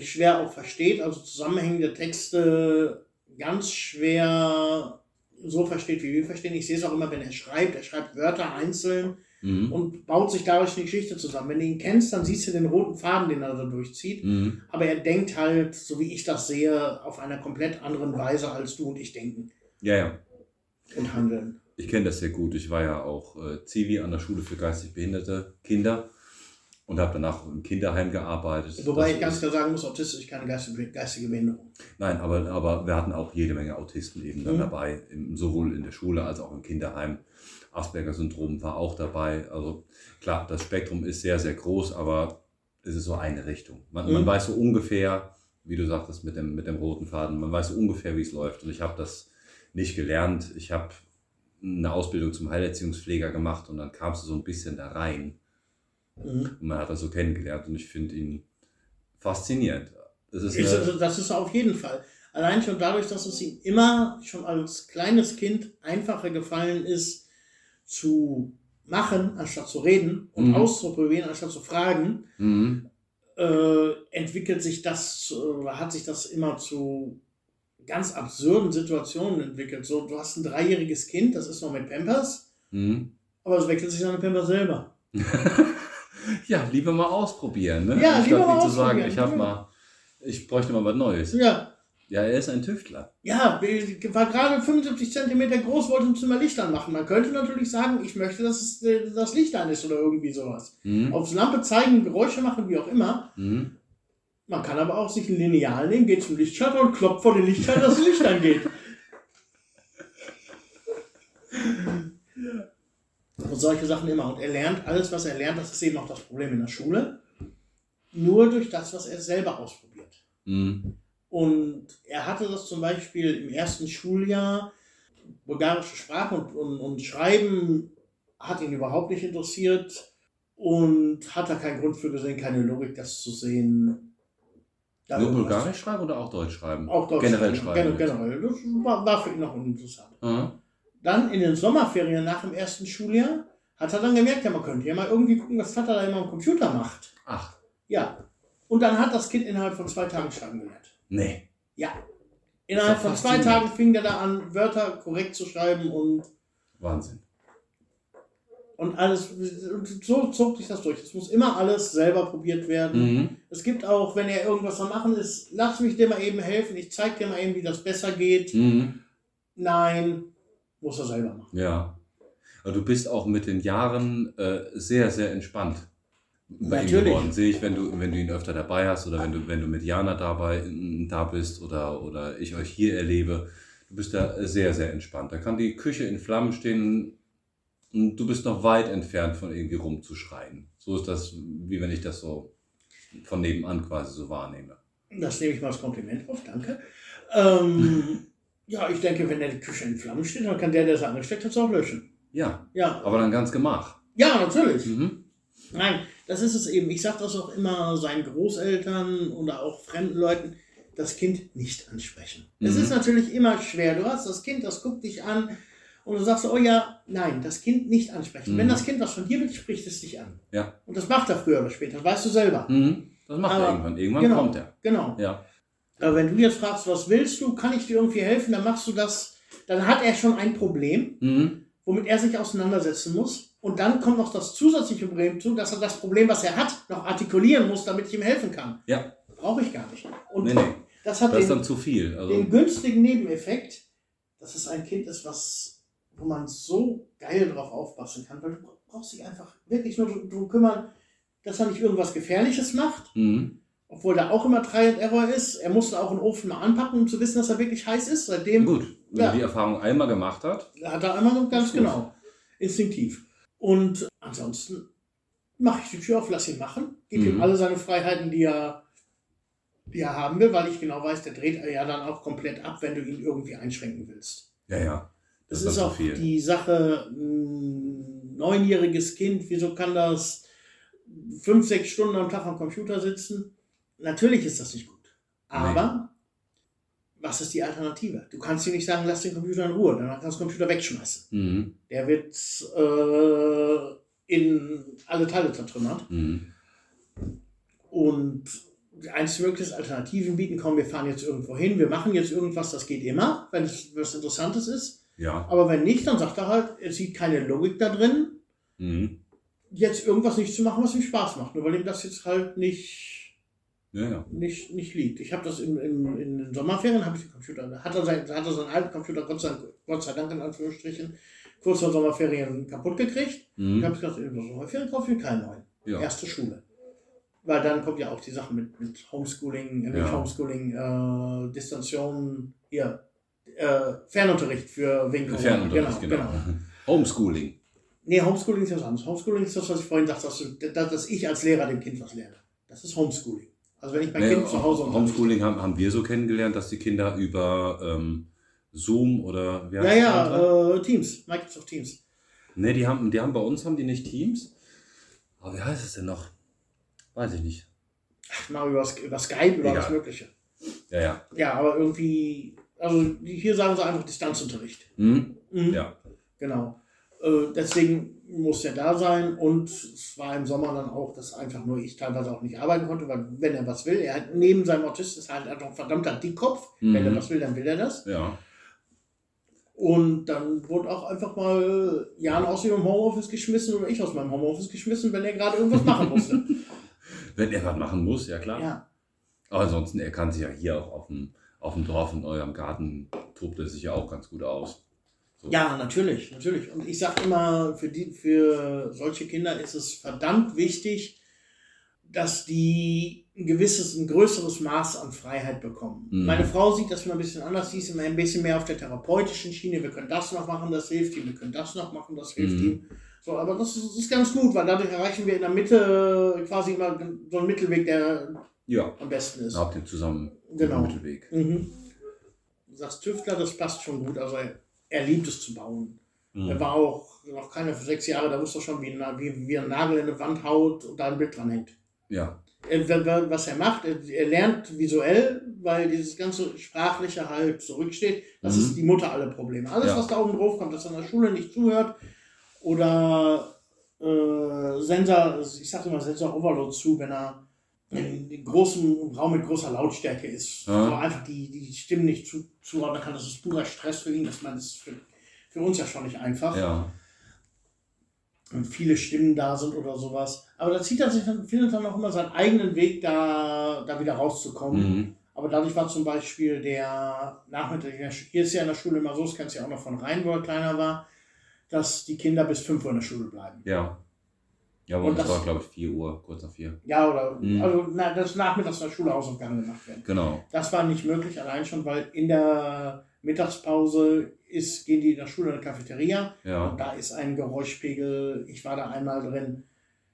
schwer auch versteht, also zusammenhängende Texte ganz schwer so versteht, wie wir verstehen. Ich sehe es auch immer, wenn er schreibt. Er schreibt Wörter einzeln Mhm. und baut sich dadurch eine Geschichte zusammen. Wenn du ihn kennst, dann siehst du den roten Faden, den er da durchzieht. Mhm. Aber er denkt halt, so wie ich das sehe, auf einer komplett anderen Weise, als du und ich denken Ja, ja. und handeln. Ich kenne das sehr gut. Ich war ja auch äh, Zivi an der Schule für geistig behinderte Kinder und habe danach im Kinderheim gearbeitet. Wobei Das ich ganz klar sagen muss, Autistisch ist keine geistige, geistige Behinderung. Nein, aber, aber wir hatten auch jede Menge Autisten eben dann Mhm. dabei, im, sowohl in der Schule als auch im Kinderheim. Asperger-Syndrom war auch dabei. Also klar, das Spektrum ist sehr, sehr groß, aber es ist so eine Richtung. Man, man Mhm. weiß so ungefähr, wie du sagtest, mit dem, mit dem roten Faden, man weiß so ungefähr, wie es läuft. Und ich habe das nicht gelernt. Ich habe eine Ausbildung zum Heilerziehungspfleger gemacht und dann kamst du so ein bisschen da rein. Mhm. Und man hat das so kennengelernt und ich finde ihn faszinierend. Das ist eine, also, das ist auf jeden Fall. Allein schon dadurch, dass es ihm immer schon als kleines Kind einfacher gefallen ist, zu machen, anstatt zu reden und Mhm. auszuprobieren, anstatt zu fragen, Mhm. äh, entwickelt sich das, oder hat sich das immer zu ganz absurden Situationen entwickelt. So, du hast ein dreijähriges Kind, das ist noch mit Pampers, Mhm. aber es wechselt sich seine Pampers selber. Ja, lieber mal ausprobieren, ne? Ja, lieber mal wie zu sagen, ausprobieren, ich habe ja. mal, ich bräuchte mal was Neues. Ja, Ja, er ist ein Tüftler. Ja, war gerade 75 Zentimeter groß, wollte ein Zimmer Licht anmachen. Man könnte natürlich sagen, ich möchte, dass es äh, das Licht an ist oder irgendwie sowas. Mhm. Aufs Lampe zeigen, Geräusche machen, wie auch immer. Mhm. Man kann aber auch sich ein Lineal nehmen, geht zum Lichtschalter und klopft vor den Lichtschalter, dass das Licht angeht. Und solche Sachen immer. Und er lernt alles, was er lernt, das ist eben auch das Problem in der Schule, nur durch das, was er selber ausprobiert. Mhm. Und er hatte das zum Beispiel im ersten Schuljahr, bulgarische Sprache und, und, und Schreiben hat ihn überhaupt nicht interessiert und hat da keinen Grund für gesehen, keine Logik, das zu sehen. Nur Bulgarisch schreiben oder auch Deutsch schreiben? Auch Deutsch Generell schreiben. schreiben. Gen generell. Das war, war für ihn noch uninteressant. Mhm. Dann in den Sommerferien nach dem ersten Schuljahr hat er dann gemerkt, ja, man könnte ja mal irgendwie gucken, was Vater da immer am Computer macht. Ach, Ja. Und dann hat das Kind innerhalb von zwei Tagen schreiben gelernt. nee. Ja. Innerhalb von zwei. Tagen fing der da an, Wörter korrekt zu schreiben und Wahnsinn. Und alles, und so zog sich das durch. Es muss immer alles selber probiert werden. Mhm. Es gibt auch, wenn er irgendwas am Machen ist, lass mich dir mal eben helfen, ich zeig dir mal eben, wie das besser geht. Mhm. Nein, muss er selber machen. Ja. Aber du bist auch mit den Jahren äh, sehr, sehr entspannt. Bei ihm Natürlich. geworden. Sehe ich, wenn du, wenn du ihn öfter dabei hast oder wenn du, wenn du mit Jana dabei da bist oder, oder ich euch hier erlebe. Du bist da sehr, sehr entspannt. Da kann die Küche in Flammen stehen und du bist noch weit entfernt von irgendwie rumzuschreien. So ist das, wie wenn ich das so von nebenan quasi so wahrnehme. Das nehme ich mal als Kompliment auf, danke. Ähm, ja, ich denke, wenn der Küche in Flammen steht, dann kann der, der es angesteckt hat, es auch löschen. Ja, Ja, aber dann ganz gemach. ja, natürlich. Mhm. Nein, das ist es eben. Ich sage das auch immer seinen Großeltern oder auch fremden Leuten, das Kind nicht ansprechen. Es Mhm. ist natürlich immer schwer. Du hast das Kind, das guckt dich an und du sagst, oh ja, nein, das Kind nicht ansprechen. Mhm. Wenn das Kind was von dir will, spricht es dich an. Ja. Und das macht er früher oder später, weißt du selber. Mhm. Das macht er Aber- irgendwann. Irgendwann genau. kommt er. Genau. Ja. Aber wenn du jetzt fragst, was willst du, kann ich dir irgendwie helfen, dann machst du das, dann hat er schon ein Problem, Mhm. womit er sich auseinandersetzen muss. Und dann kommt noch das zusätzliche Problem zu, dass er das Problem, was er hat, noch artikulieren muss, damit ich ihm helfen kann. Ja. Brauche ich gar nicht. Und Nee, nee. das hat Das ist den, dann zu viel. Also, den günstigen Nebeneffekt, dass es ein Kind ist, was, wo man so geil drauf aufpassen kann, weil du brauchst dich einfach wirklich nur darum kümmern, dass er nicht irgendwas Gefährliches macht, mhm. Obwohl da auch immer Try and Error ist. Er musste auch einen Ofen mal anpacken, um zu wissen, dass er wirklich heiß ist. Seitdem Gut, wenn Ja. er die Erfahrung einmal gemacht hat. hat er einmal ganz genau, instinktiv. Und ansonsten mache ich die Tür auf, lass ihn machen, gebe Mhm. ihm alle seine Freiheiten, die er, die er haben will, weil ich genau weiß, der dreht ja dann auch komplett ab, wenn du ihn irgendwie einschränken willst. Ja, ja. Das, Das ist auch viel. die Sache, ein neunjähriges Kind, wieso kann das fünf, sechs Stunden am Tag am Computer sitzen? Natürlich ist das nicht gut. Aber was ist die Alternative? Du kannst dir nicht sagen, lass den Computer in Ruhe, danach kannst du den Computer wegschmeißen. Mhm. Der wird äh, in alle Teile zertrümmert. Mhm. Und die einzige Möglichkeit ist, Alternativen bieten, komm, wir fahren jetzt irgendwo hin, wir machen jetzt irgendwas, das geht immer, wenn es was Interessantes ist. Ja. Aber wenn nicht, dann sagt er halt, er sieht keine Logik da drin, Mhm. jetzt irgendwas nicht zu machen, was ihm Spaß macht. Nur weil ihm das jetzt halt nicht, Ja, ja. nicht, nicht liegt. Ich habe das in, in, in den Sommerferien, habe ich den Computer, hat er, sein, hat er seinen alten Computer, Gott sei, Gott sei Dank in Anführungsstrichen, kurz vor Sommerferien kaputt gekriegt. Ich Mhm. habe gesagt, in der Sommerferien kaufe ich keinen neuen. Ja. Erste Schule. Weil dann kommt ja auch die Sache mit, mit Homeschooling, äh, mit. Homeschooling, äh, Distantion, hier, äh, Fernunterricht für wegen Corona. Fernunterricht, genau. Homeschooling. Nee, Homeschooling ist was anderes. Homeschooling ist das, was ich vorhin sagte, dass, dass ich als Lehrer dem Kind was lerne. Das ist Homeschooling. Also wenn ich mein Nee, Kind zu Hause unterrichte. Homeschooling haben, haben wir so kennengelernt, dass die Kinder über ähm, Zoom oder wie Ja, heißt andere? ja, äh, Teams, Microsoft Teams. Nee, die haben, die haben bei uns haben die nicht Teams. Aber wie heißt es denn noch? Weiß ich nicht. Ach, mal über, über Skype, über Egal. alles Mögliche. Ja, ja. Ja, aber irgendwie, also hier sagen sie einfach Distanzunterricht. Hm? Mhm. Ja. Genau. Äh, deswegen muss er da sein und es war im Sommer dann auch, dass einfach nur ich teilweise auch nicht arbeiten konnte, weil wenn er was will, er hat neben seinem Autist ist halt einfach ein verdammter Dickkopf. Wenn er Mhm. was will, dann will er das. Ja. Und dann wurde auch einfach mal Jan aus dem Homeoffice geschmissen oder ich aus meinem Homeoffice geschmissen, wenn er gerade irgendwas machen musste. Wenn er was machen muss, ja klar. ja. Aber ansonsten, er kann sich ja hier auch auf dem, auf dem Dorf in eurem Garten, tobt er sich ja auch ganz gut aus. Ja, natürlich, natürlich. Und ich sage immer, für, die, für solche Kinder ist es verdammt wichtig, dass die ein gewisses, ein größeres Maß an Freiheit bekommen. Mhm. Meine Frau sieht das immer ein bisschen anders, sie ist immer ein bisschen mehr auf der therapeutischen Schiene. Wir können das noch machen, das hilft ihm, wir können das noch machen, das hilft Mhm. ihm. So, aber das ist, das ist ganz gut, weil dadurch erreichen wir in der Mitte quasi immer so einen Mittelweg, der Ja. am besten ist. Habt ihr zusammen Genau. Mittelweg. Mhm. Du sagst Tüftler, das passt schon gut. Also er, er liebt es zu bauen. Er Mhm. war auch noch keine sechs Jahre, da wusste er schon, wie, ein- wie, wie ein Nagel in eine Wand haut und da ein Bild dran hängt. Ja. Er, was er macht, er, er lernt visuell, weil dieses ganze Sprachliche halt zurücksteht. Das Mhm. ist die Mutter aller Probleme. Alles, Ja. was da oben drauf kommt, dass er in der Schule nicht zuhört oder äh, Sensor, ich sage immer Sensor Overload zu, wenn er in einem großen Raum mit großer Lautstärke ist, Ja. wo einfach die, die Stimmen nicht zu, zuordnen kann. Das ist purer Stress für ihn. Das, man, das ist für, für uns ja schon nicht einfach. Ja. und viele Stimmen da sind oder sowas. Aber da zieht er sich dann, findet dann auch immer seinen eigenen Weg, da, da wieder rauszukommen. Mhm. Aber dadurch war zum Beispiel der Nachmittag, hier ist ja in der Schule immer so, das kennst du ja auch noch von Rhein, wo er kleiner war, dass die Kinder bis 5 Uhr in der Schule bleiben. Ja. Ja, aber Und das das- war, glaube ich, 4 Uhr, kurz nach 4. Ja, oder, Mhm. also, na, dass nachmittags in der Schule Hausaufgaben gemacht werden. Genau. Das war nicht möglich, allein schon, weil in der Mittagspause ist, gehen die in der Schule in eine Cafeteria. Ja. Und da ist ein Geräuschpegel. Ich war da einmal drin.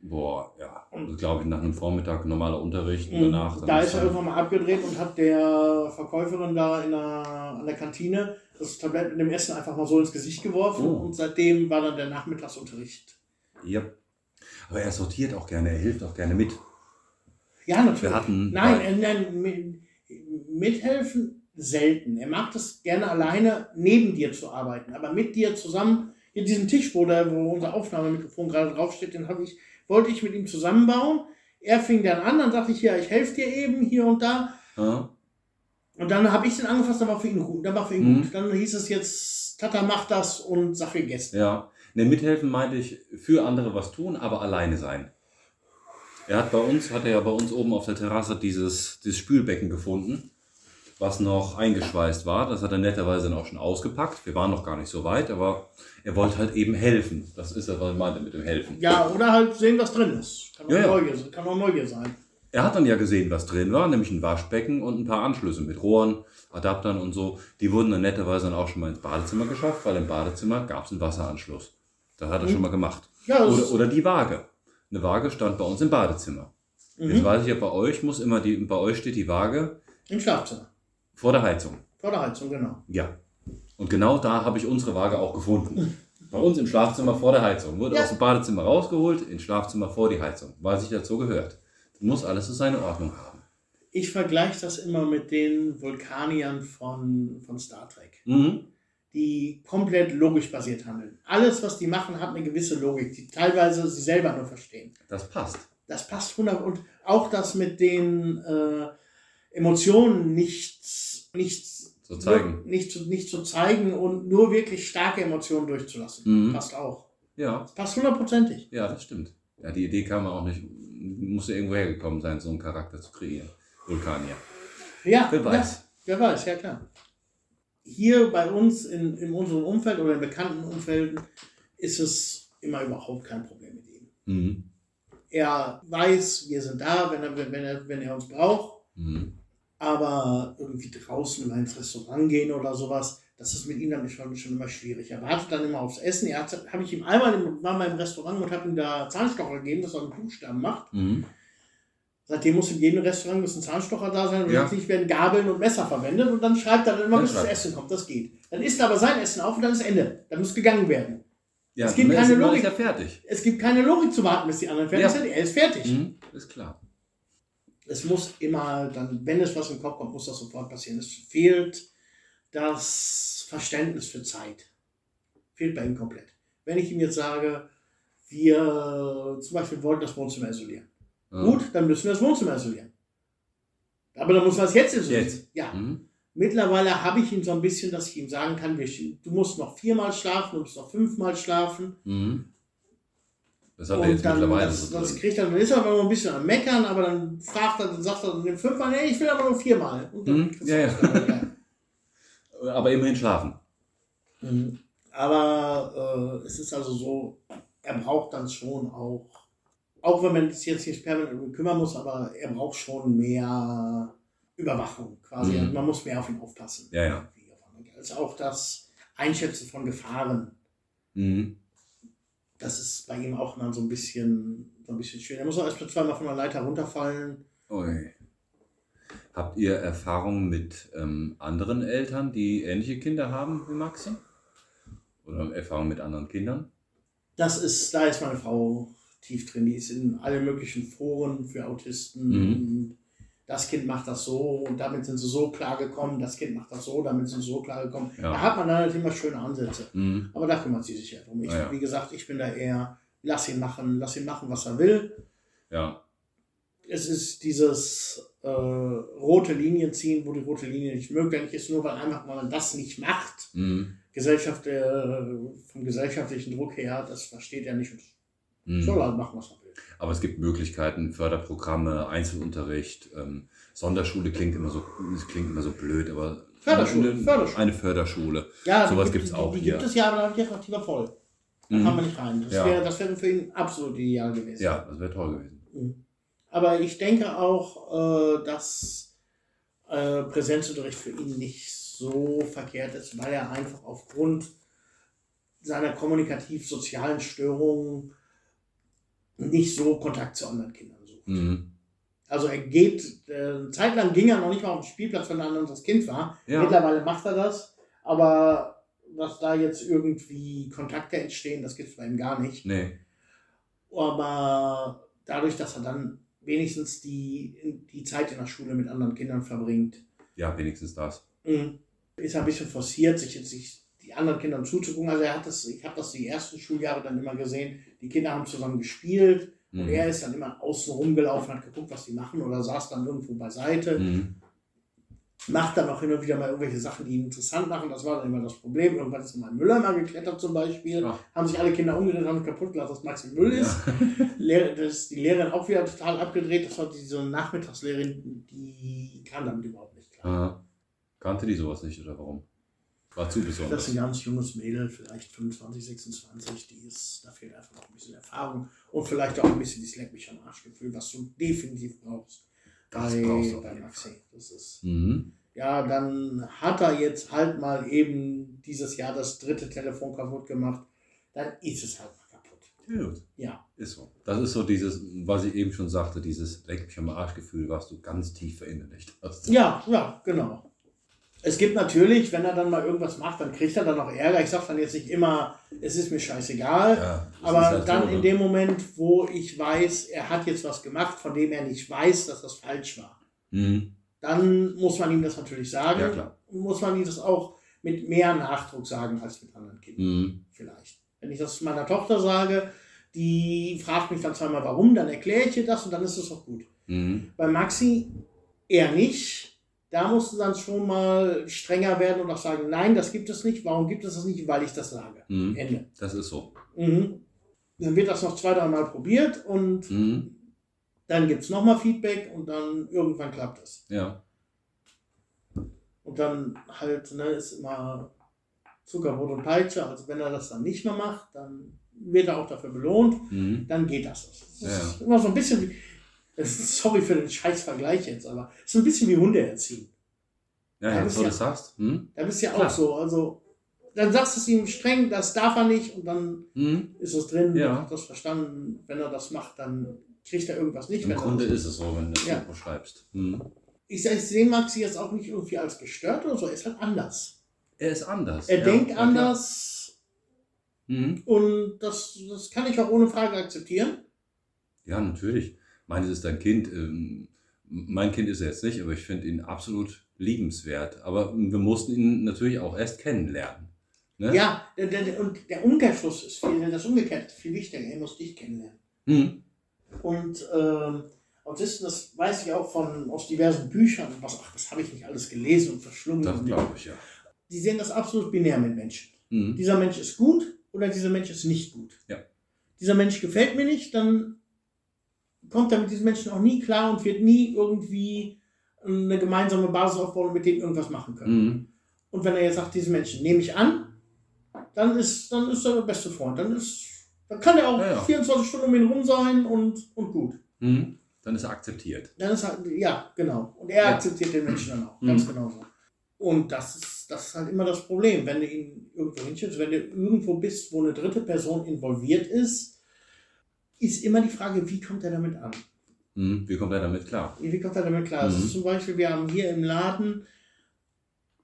Boah, ja. Das glaube ich, nach einem Vormittag normaler Unterricht und Und danach. dann da ist er irgendwann mal abgedreht und hat der Verkäuferin da in der, an der Kantine das Tablett mit dem Essen einfach mal so ins Gesicht geworfen. Oh. Und seitdem war dann der Nachmittagsunterricht. Ja. Aber er sortiert auch gerne, er hilft auch gerne mit. Ja, natürlich. Wir hatten. Nein, nein, mi- mithelfen selten. Er macht es gerne alleine neben dir zu arbeiten, aber mit dir zusammen. Hier diesen Tisch, wo, der, wo unser Aufnahmemikrofon gerade draufsteht, den habe ich, wollte ich mit ihm zusammenbauen. Er fing dann an, dann sagte ich, ja, ich helfe dir eben hier und da. Ja. Und dann habe ich den angefasst, dann war für ihn gut. Dann war für ihn Mhm. gut. Dann hieß es jetzt, Tata macht das und Sache gegessen. Ja, ne, mithelfen meinte ich für andere was tun, aber alleine sein. Er hat bei uns, hat er ja bei uns oben auf der Terrasse dieses, dieses Spülbecken gefunden, was noch eingeschweißt war. Das hat er netterweise dann auch schon ausgepackt. Wir waren noch gar nicht so weit, aber er wollte halt eben helfen. Das ist ja, was ich meinte mit dem Helfen. Ja, oder halt sehen, was drin ist. Kann auch, Ja, ja. Neugier, kann auch Neugier sein. Er hat dann ja gesehen, was drin war, nämlich ein Waschbecken und ein paar Anschlüsse mit Rohren, Adaptern und so. Die wurden dann netterweise dann auch schon mal ins Badezimmer geschafft, weil im Badezimmer gab es einen Wasseranschluss. Das hat er Mhm. schon mal gemacht. Ja, Oder, oder die Waage. Eine Waage stand bei uns im Badezimmer. Jetzt Mhm. weiß ich ja, bei euch muss immer die, bei euch steht die Waage Im Schlafzimmer. vor der Heizung. Vor der Heizung, genau. Ja. Und genau da habe ich unsere Waage auch gefunden. Bei uns im Schlafzimmer vor der Heizung. Wurde Ja. aus dem Badezimmer rausgeholt, ins Schlafzimmer vor die Heizung. Weil sich dazu gehört. Das muss alles so seine Ordnung haben. Ich vergleiche das immer mit den Vulkaniern von, von Star Trek, Mhm. Die komplett logisch basiert handeln. Alles, was die machen, hat eine gewisse Logik, die teilweise sie selber nur verstehen. Das passt. Das passt 100 und auch das mit den äh, Emotionen nicht, nicht, So zeigen. nicht, zu, nicht zu zeigen und nur wirklich starke Emotionen durchzulassen. Mhm. Passt auch. Ja, Das passt hundertprozentig. ja, das stimmt. Ja, die Idee kam auch nicht, musste irgendwo hergekommen sein, so einen Charakter zu kreieren. Vulkanier. Ja, Wer weiß. Ja, wer weiß, ja klar. Hier bei uns in, in unserem Umfeld oder in bekannten Umfelden ist es immer überhaupt kein Problem mit ihm. Mhm. Er weiß, wir sind da, wenn er, wenn er, wenn er uns braucht, Mhm. aber irgendwie draußen mal ins Restaurant gehen oder sowas, das ist mit ihm dann schon, schon immer schwierig. Er wartet dann immer aufs Essen. Er hat, habe ich ihm einmal im, war mal im Restaurant und habe ihm da Zahnstocher gegeben, dass er einen Buchstaben macht. Mhm. Seitdem muss in jedem Restaurant müssen Zahnstocher da sein und Ja. nicht werden Gabeln und Messer verwendet und dann schreibt er dann immer, bis das. Essen kommt. Das geht. Dann isst er aber sein Essen auf und dann ist Ende. Dann muss gegangen werden. Ja, Es gibt keine Logik. ist fertig. Es gibt keine Logik zu warten, bis die anderen fertig Ja. sind. Er ist fertig. Mhm. Ist klar. Es muss immer dann, wenn es was im Kopf kommt, muss das sofort passieren. Es fehlt das Verständnis für Zeit. Fehlt bei ihm komplett. Wenn ich ihm jetzt sage, wir zum Beispiel wollten das Wohnzimmer isolieren. Ja. Gut, dann müssen wir das Wohnzimmer isolieren. Aber dann muss man es jetzt isolieren. Jetzt. Ja. Mhm. Mittlerweile habe ich ihn so ein bisschen, dass ich ihm sagen kann, wir, du musst noch viermal schlafen, du musst noch fünfmal schlafen. Mhm. Das hat er jetzt dann, mittlerweile das, das kriegt er, dann ist er aber noch ein bisschen am Meckern, aber dann fragt er, dann sagt er dann fünfmal, nee, ich will aber nur viermal. Und dann Mhm, ja, ja. ja. Aber immerhin schlafen. Mhm. Aber äh, es ist also so, er braucht dann schon auch, auch wenn man sich jetzt nicht permanent um kümmern muss, aber er braucht schon mehr Überwachung quasi. Mhm. Man muss mehr auf ihn aufpassen. Ja, ja. Also auch das Einschätzen von Gefahren. Mhm. Das ist bei ihm auch mal so ein bisschen, so ein bisschen schwer. Er muss auch erst mal zweimal von der Leiter runterfallen. Ui. Habt ihr Erfahrungen mit ähm, anderen Eltern, die ähnliche Kinder haben wie Maxi? Oder Erfahrungen mit anderen Kindern? Das ist, da ist meine Frau tief drin. Die ist in allen möglichen Foren für Autisten. Mhm. Das Kind macht das so und damit sind sie so klar gekommen. Das Kind macht das so, damit sind sie so klar gekommen. Ja. Da hat man dann halt immer schöne Ansätze. Mhm. Aber da kümmert sie sich ja drum. Ich, ja. Wie gesagt, ich bin da eher, lass ihn machen, lass ihn machen, was er will. Ja. es ist dieses äh, rote Linien ziehen, wo die rote Linie nicht möglich ist, nur weil einfach man das nicht macht. Mhm. Gesellschaft, äh, vom gesellschaftlichen Druck her, das versteht er nicht. Und Mhm. Soll halt machen, was er will. Aber es gibt Möglichkeiten, Förderprogramme, Einzelunterricht, ähm, Sonderschule klingt immer so, es klingt immer so blöd, aber Förderschule, eine, Förderschule. eine Förderschule. Ja, Sowas die, gibt's die, auch die, die hier. gibt es ja, aber dann wird attraktiver voll. Da Mhm. kann man nicht rein. Das Ja. wäre das wäre für ihn absolut ideal gewesen. Ja, das wäre toll gewesen. Mhm. Aber ich denke auch, äh, dass äh, Präsenzunterricht für ihn nicht so verkehrt ist, weil er einfach aufgrund seiner kommunikativ-sozialen Störungen nicht so Kontakt zu anderen Kindern sucht. Mhm. Also er geht, äh, eine Zeit lang ging er noch nicht mal auf den Spielplatz, wenn ein anderes Kind war. Ja. Mittlerweile macht er das, aber dass da jetzt irgendwie Kontakte entstehen, das gibt es bei ihm gar nicht. Nee. Aber dadurch, dass er dann wenigstens die, die Zeit in der Schule mit anderen Kindern verbringt, Ja, wenigstens das. mh, ist er ein bisschen forciert, sich jetzt sich die anderen Kindern zuzugucken. Also er hat das, ich habe das die ersten Schuljahre dann immer gesehen, die Kinder haben zusammen gespielt und Mhm. er ist dann immer außen rumgelaufen, hat geguckt, was die machen oder saß dann irgendwo beiseite, Mhm. macht dann auch und wieder mal irgendwelche Sachen, die ihn interessant machen. Das war dann immer das Problem. Irgendwann ist mal ein Mülleimer geklettert zum Beispiel, Ach. haben sich alle Kinder umgedreht, haben kaputt gelassen, dass Maxi Müll ist. Lehrer, das ist die Lehrerin auch wieder total abgedreht. Das war diese Nachmittagslehrerin, die kam damit überhaupt nicht klar. Aha. Kannte die sowas nicht oder warum? War zu Das besonders. ist ein ganz junges Mädel, vielleicht 25, 26, die ist, da fehlt einfach noch ein bisschen Erfahrung und vielleicht auch ein bisschen dieses Leck mich am Arschgefühl, was du definitiv brauchst. Das bei, brauchst du bei Maxi. Das ist, Mhm. ja, dann hat er jetzt halt mal eben dieses Jahr das dritte Telefon kaputt gemacht. Dann ist es halt mal kaputt. Ja. Ja. Ist so. Das ist so dieses, was ich eben schon sagte, dieses Leck mich am Arschgefühl, was du ganz tief verinnerlicht hast. Ja, ja, genau. Es gibt natürlich, wenn er dann mal irgendwas macht, dann kriegt er dann auch Ärger. Ich sage dann jetzt nicht immer, es ist mir scheißegal. Ja, aber halt dann so, in ne? dem Moment, wo ich weiß, er hat jetzt was gemacht, von dem er nicht weiß, dass das falsch war, Mhm. dann muss man ihm das natürlich sagen. Ja, muss man ihm das auch mit mehr Nachdruck sagen als mit anderen Kindern. Mhm. Vielleicht. Wenn ich das meiner Tochter sage, die fragt mich dann zweimal warum, dann erkläre ich ihr das und dann ist es auch gut. Mhm. Bei Maxi eher nicht. Da musst du dann schon mal strenger werden und auch sagen, nein, das gibt es nicht. Warum gibt es das nicht? Weil ich das sage. Mhm. Ende. Das ist so. Mhm. Dann wird das noch zwei, drei Mal probiert und Mhm. dann gibt es nochmal Feedback und dann irgendwann klappt es. Ja. Und dann halt, ne, ist immer Zuckerbrot und Peitsche. Also wenn er das dann nicht mehr macht, dann wird er auch dafür belohnt. Mhm. Dann geht das. Das Ja, ist immer so ein bisschen wie, sorry für den scheiß Vergleich jetzt, aber es ist ein bisschen wie Hunde erziehen. Ja, Ja, du ja- das sagst. Mhm. Da bist du ja Klar. auch so. Also, dann sagst du es ihm streng, das darf er nicht und dann Mhm. ist es drin, Ja. er hat das verstanden. Wenn er das macht, dann kriegt er irgendwas nicht. Im Grunde ist es so, wenn du das Ja. so beschreibst. Mhm. Ich, ich sehe Maxi jetzt auch nicht irgendwie als gestört oder so, er ist halt anders. Er ist anders. Er ja. denkt anders Mhm. und das, das kann ich auch ohne Frage akzeptieren. Ja, natürlich. Meines ist dein Kind. Ähm, mein Kind ist er jetzt nicht, aber ich finde ihn absolut liebenswert. Aber wir mussten ihn natürlich auch erst kennenlernen. Ne? Ja, der, der, der- und der Umkehrschluss ist viel, das Umgekehrte ist viel wichtiger. Er muss dich kennenlernen. Mhm. Und ähm, Autisten, das weiß ich auch von aus diversen Büchern, was, ach, das habe ich nicht alles gelesen und verschlungen. Das glaube ich, ja. Die sehen das absolut binär mit Menschen. Mhm. Dieser Mensch ist gut oder dieser Mensch ist nicht gut. Ja. Dieser Mensch gefällt mir nicht, dann kommt er mit diesem Menschen auch nie klar und wird nie irgendwie eine gemeinsame Basis aufbauen und mit dem irgendwas machen können. Mhm. Und wenn er jetzt sagt, diesen Menschen nehme ich an, dann ist, dann ist er der beste Freund. Dann, ist, dann kann er auch Ja, ja. 24 Stunden um ihn rum sein und, und gut. Mhm. Dann ist er akzeptiert. Dann ist halt, ja, genau. Und er Ja. akzeptiert den Menschen dann auch, Mhm. ganz genauso. Und das ist, das ist halt immer das Problem, wenn du ihn irgendwo hinschickst, wenn du irgendwo bist, wo eine dritte Person involviert ist, ist immer die Frage, wie kommt er damit an? Mhm. Wie kommt er damit klar? Wie kommt er damit klar? Mhm. ist zum Beispiel, wir haben hier im Laden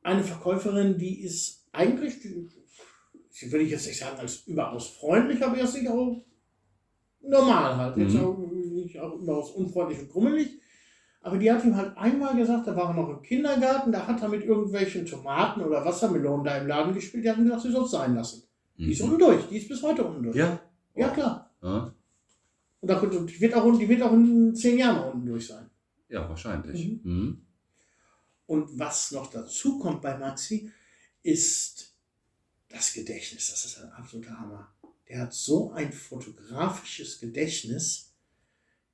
eine Verkäuferin, die ist eigentlich, die, die würde ich jetzt nicht sagen als überaus freundlich, aber jetzt nicht auch normal halt. Jetzt Mhm. auch nicht auch überaus unfreundlich und krummelig. Aber die hat ihm halt einmal gesagt, da war er noch im Kindergarten, da hat er mit irgendwelchen Tomaten oder Wassermelonen da im Laden gespielt, die hat ihm gesagt, sie soll es sein lassen. Die ist Mhm. unten durch, die ist bis heute unten durch. Ja? Ja, klar. Ja, Und da, die, wird auch, die wird auch in zehn Jahren unten durch sein. ja wahrscheinlich. Mhm. Mhm. Und was noch dazu kommt bei Maxi, ist das Gedächtnis. Das ist ein absoluter Hammer. der hat so ein fotografisches Gedächtnis.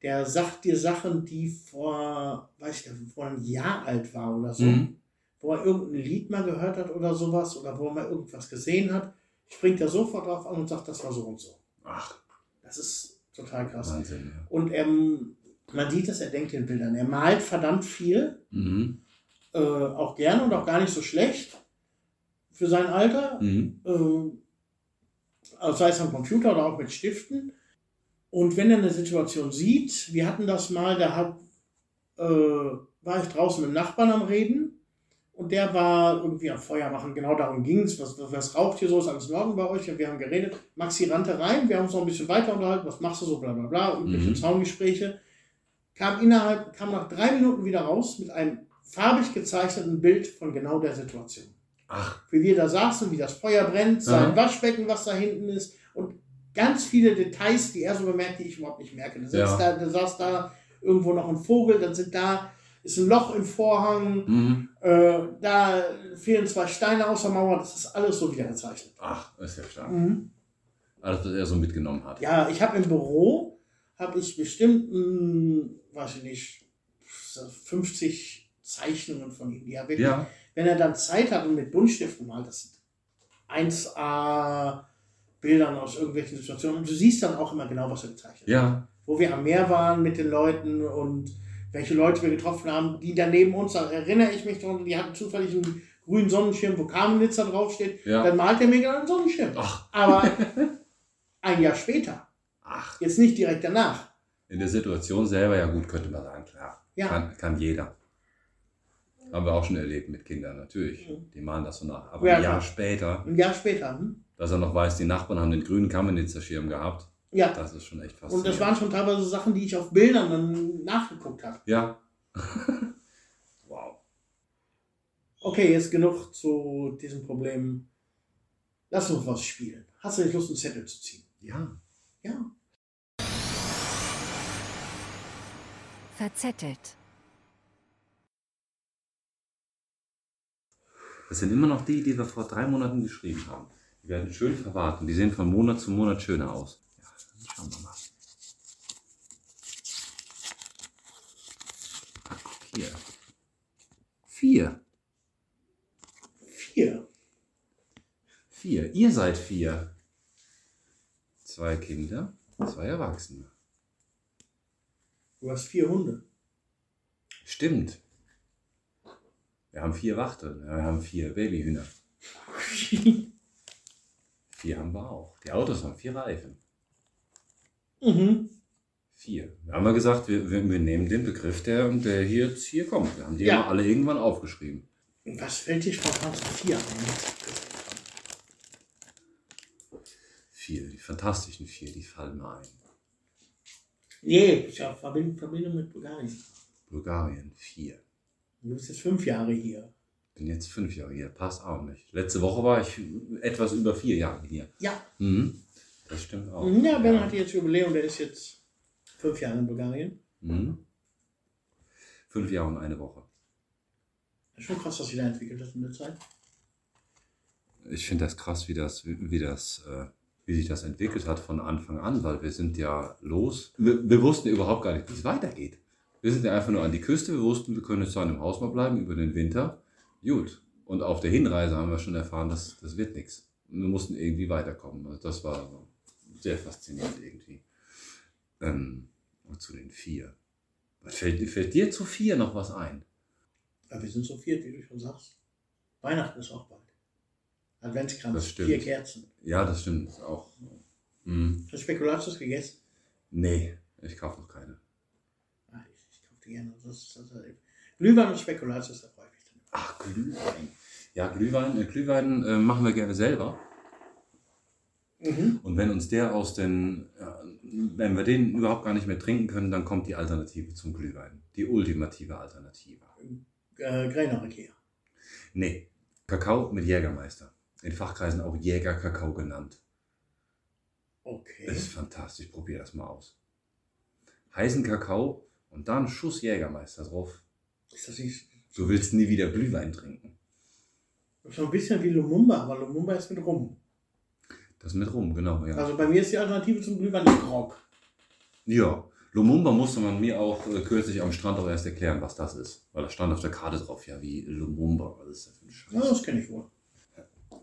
Der sagt dir Sachen, die vor, weiß ich nicht, vor einem Jahr alt war oder so. Mhm. Wo er irgendein Lied mal gehört hat oder sowas oder wo er mal irgendwas gesehen hat, springt er sofort drauf an und sagt, das war so und so. Ach, Das ist total krass. Wahnsinn, ja. Und ähm, man sieht das, er denkt in Bildern. Er malt verdammt viel, Mhm. äh, auch gerne und auch gar nicht so schlecht für sein Alter. Mhm. äh, also sei es am Computer oder auch mit Stiften. Und wenn er eine Situation sieht, wir hatten das mal, da hab, äh, war ich draußen mit dem Nachbarn am Reden und der war irgendwie am Feuer machen, genau darum ging es, was, was, raucht hier so, ist alles in Ordnung bei euch? Und wir haben geredet, Maxi rannte rein, wir haben uns noch ein bisschen weiter unterhalten, was machst du so, bla bla bla, irgendwelche Mhm. Zaungespräche, kam innerhalb, kam nach drei Minuten wieder raus mit einem farbig gezeichneten Bild von genau der Situation. Ach, wie wir da saßen, wie das Feuer brennt, sein Aha. Waschbecken, was da hinten ist und ganz viele Details, die er so bemerkt, die ich überhaupt nicht merke. Da, Ja. da, da saß da irgendwo noch ein Vogel, dann sind da, ist ein Loch im Vorhang, mhm. äh, da fehlen zwei Steine aus der Mauer, das ist alles so wieder gezeichnet. Ach, ist ja stark. Mhm. Alles, was er so mitgenommen hat. Ja, ich habe im Büro, habe ich bestimmt, mh, weiß ich nicht, 50 Zeichnungen von ihm, er wirklich Ja, wenn er dann Zeit hat und mit Buntstiften malt, das sind 1A Bildern aus irgendwelchen Situationen. Und du siehst dann auch immer genau, was er gezeichnet hat. ja. Wo wir am Meer waren mit den Leuten und welche Leute wir getroffen haben, die da neben uns, da erinnere ich mich dran, die hatten zufällig einen grünen Sonnenschirm, wo Kamenitzer draufsteht. Ja. Dann malt er mir gerade einen Sonnenschirm. Ach, Aber ein Jahr später, ach. jetzt nicht direkt danach. In der Situation selber, ja gut, könnte man sagen, klar. Ja. Kann, kann jeder. Haben wir auch schon erlebt mit Kindern, natürlich. Mhm. Die malen das so nach. Aber Ja, ein Jahr klar. später, Ein Jahr später. Hm? dass er noch weiß, die Nachbarn haben den grünen Kamenitzer Schirm gehabt, Ja. das ist schon echt Und faszinierend. das waren schon teilweise Sachen, die ich auf Bildern dann nachgeguckt habe. Ja. wow. Okay, jetzt genug zu diesem Problem. Lass uns was spielen. Hast du nicht Lust, einen Zettel zu ziehen? Ja. Ja. Verzettelt. Das sind immer noch die, die wir vor drei Monaten geschrieben haben. Die werden schön verwahrt und die sehen von Monat zu Monat schöner aus. Schauen wir mal. Ach, guck hier. Vier. Vier. Vier. Ihr seid vier. Zwei Kinder, zwei Erwachsene. Du hast vier Hunde. Stimmt. Wir haben vier Wachteln. Wir haben vier Babyhühner. Vier haben wir auch. Die Autos haben vier Reifen. Mhm. Vier. Wir haben ja gesagt, wir, wir, wir nehmen den Begriff, der, der hier jetzt hier kommt. Wir haben die Ja. immer alle irgendwann aufgeschrieben. Was fällt dir spontan zu vier ein? Vier, die fantastischen vier, die fallen mir ein. Nee, ich habe Verbindung, mit Bulgarien. Bulgarien, vier. Du bist jetzt fünf Jahre hier. Bin jetzt fünf Jahre hier, passt auch nicht. Letzte Woche war ich etwas über vier Jahre hier. Ja. Mhm. Das stimmt auch. Ja, Ben hat jetzt Jubiläum, der ist jetzt fünf Jahre in Bulgarien. Mhm. Fünf Jahre und eine Woche. Das ist schon krass, was sich da entwickelt hat in der Zeit. Ich finde das krass, wie das, wie, wie das, äh, wie sich das entwickelt hat von Anfang an, weil wir sind ja los. Wir, wir wussten ja überhaupt gar nicht, wie es weitergeht. Wir sind ja einfach nur an die Küste. Wir wussten, wir können jetzt zwar in einem Haus mal bleiben über den Winter. Gut. Und auf der Hinreise haben wir schon erfahren, dass das wird nichts. Wir mussten irgendwie weiterkommen. Also das war sehr faszinierend irgendwie. Ähm, zu den vier. Was fällt, fällt dir zu vier noch was ein? Ja, wir sind so viert, wie du schon sagst. Weihnachten ist auch bald. Adventskranz, Das vier Kerzen. Ja, das stimmt auch. Mhm. Hast du Spekulatius gegessen? Nee, ich kaufe noch keine. Ah, ich, ich kaufe die gerne. Das das ist, Glühwein und Spekulatius, da freue ich mich dann. Ach, Glühwein. Ja, Glühwein, äh, Glühwein äh, machen wir gerne selber. Mhm. Und wenn uns der aus den, wenn wir den überhaupt gar nicht mehr trinken können, dann kommt die Alternative zum Glühwein. Die ultimative Alternative. Äh. Nee, Kakao mit Jägermeister. In Fachkreisen auch Jägerkakao genannt. Okay. Das ist fantastisch, probier das mal aus. Heißen Kakao und dann Schuss Jägermeister drauf. Ist das nicht Du willst nie wieder Glühwein trinken. so ein bisschen wie Lumumba, aber Lumumba ist mit Rum. Das mit rum, genau, ja. Also bei mir ist die Alternative zum Glühwein Grog. Ja, Lumumba musste man mir auch äh, kürzlich am Strand auch erst erklären, was das ist. Weil da stand auf der Karte drauf, ja, wie Lumumba. Was ist das für ein Scheiß? Ja, das kenne ich wohl.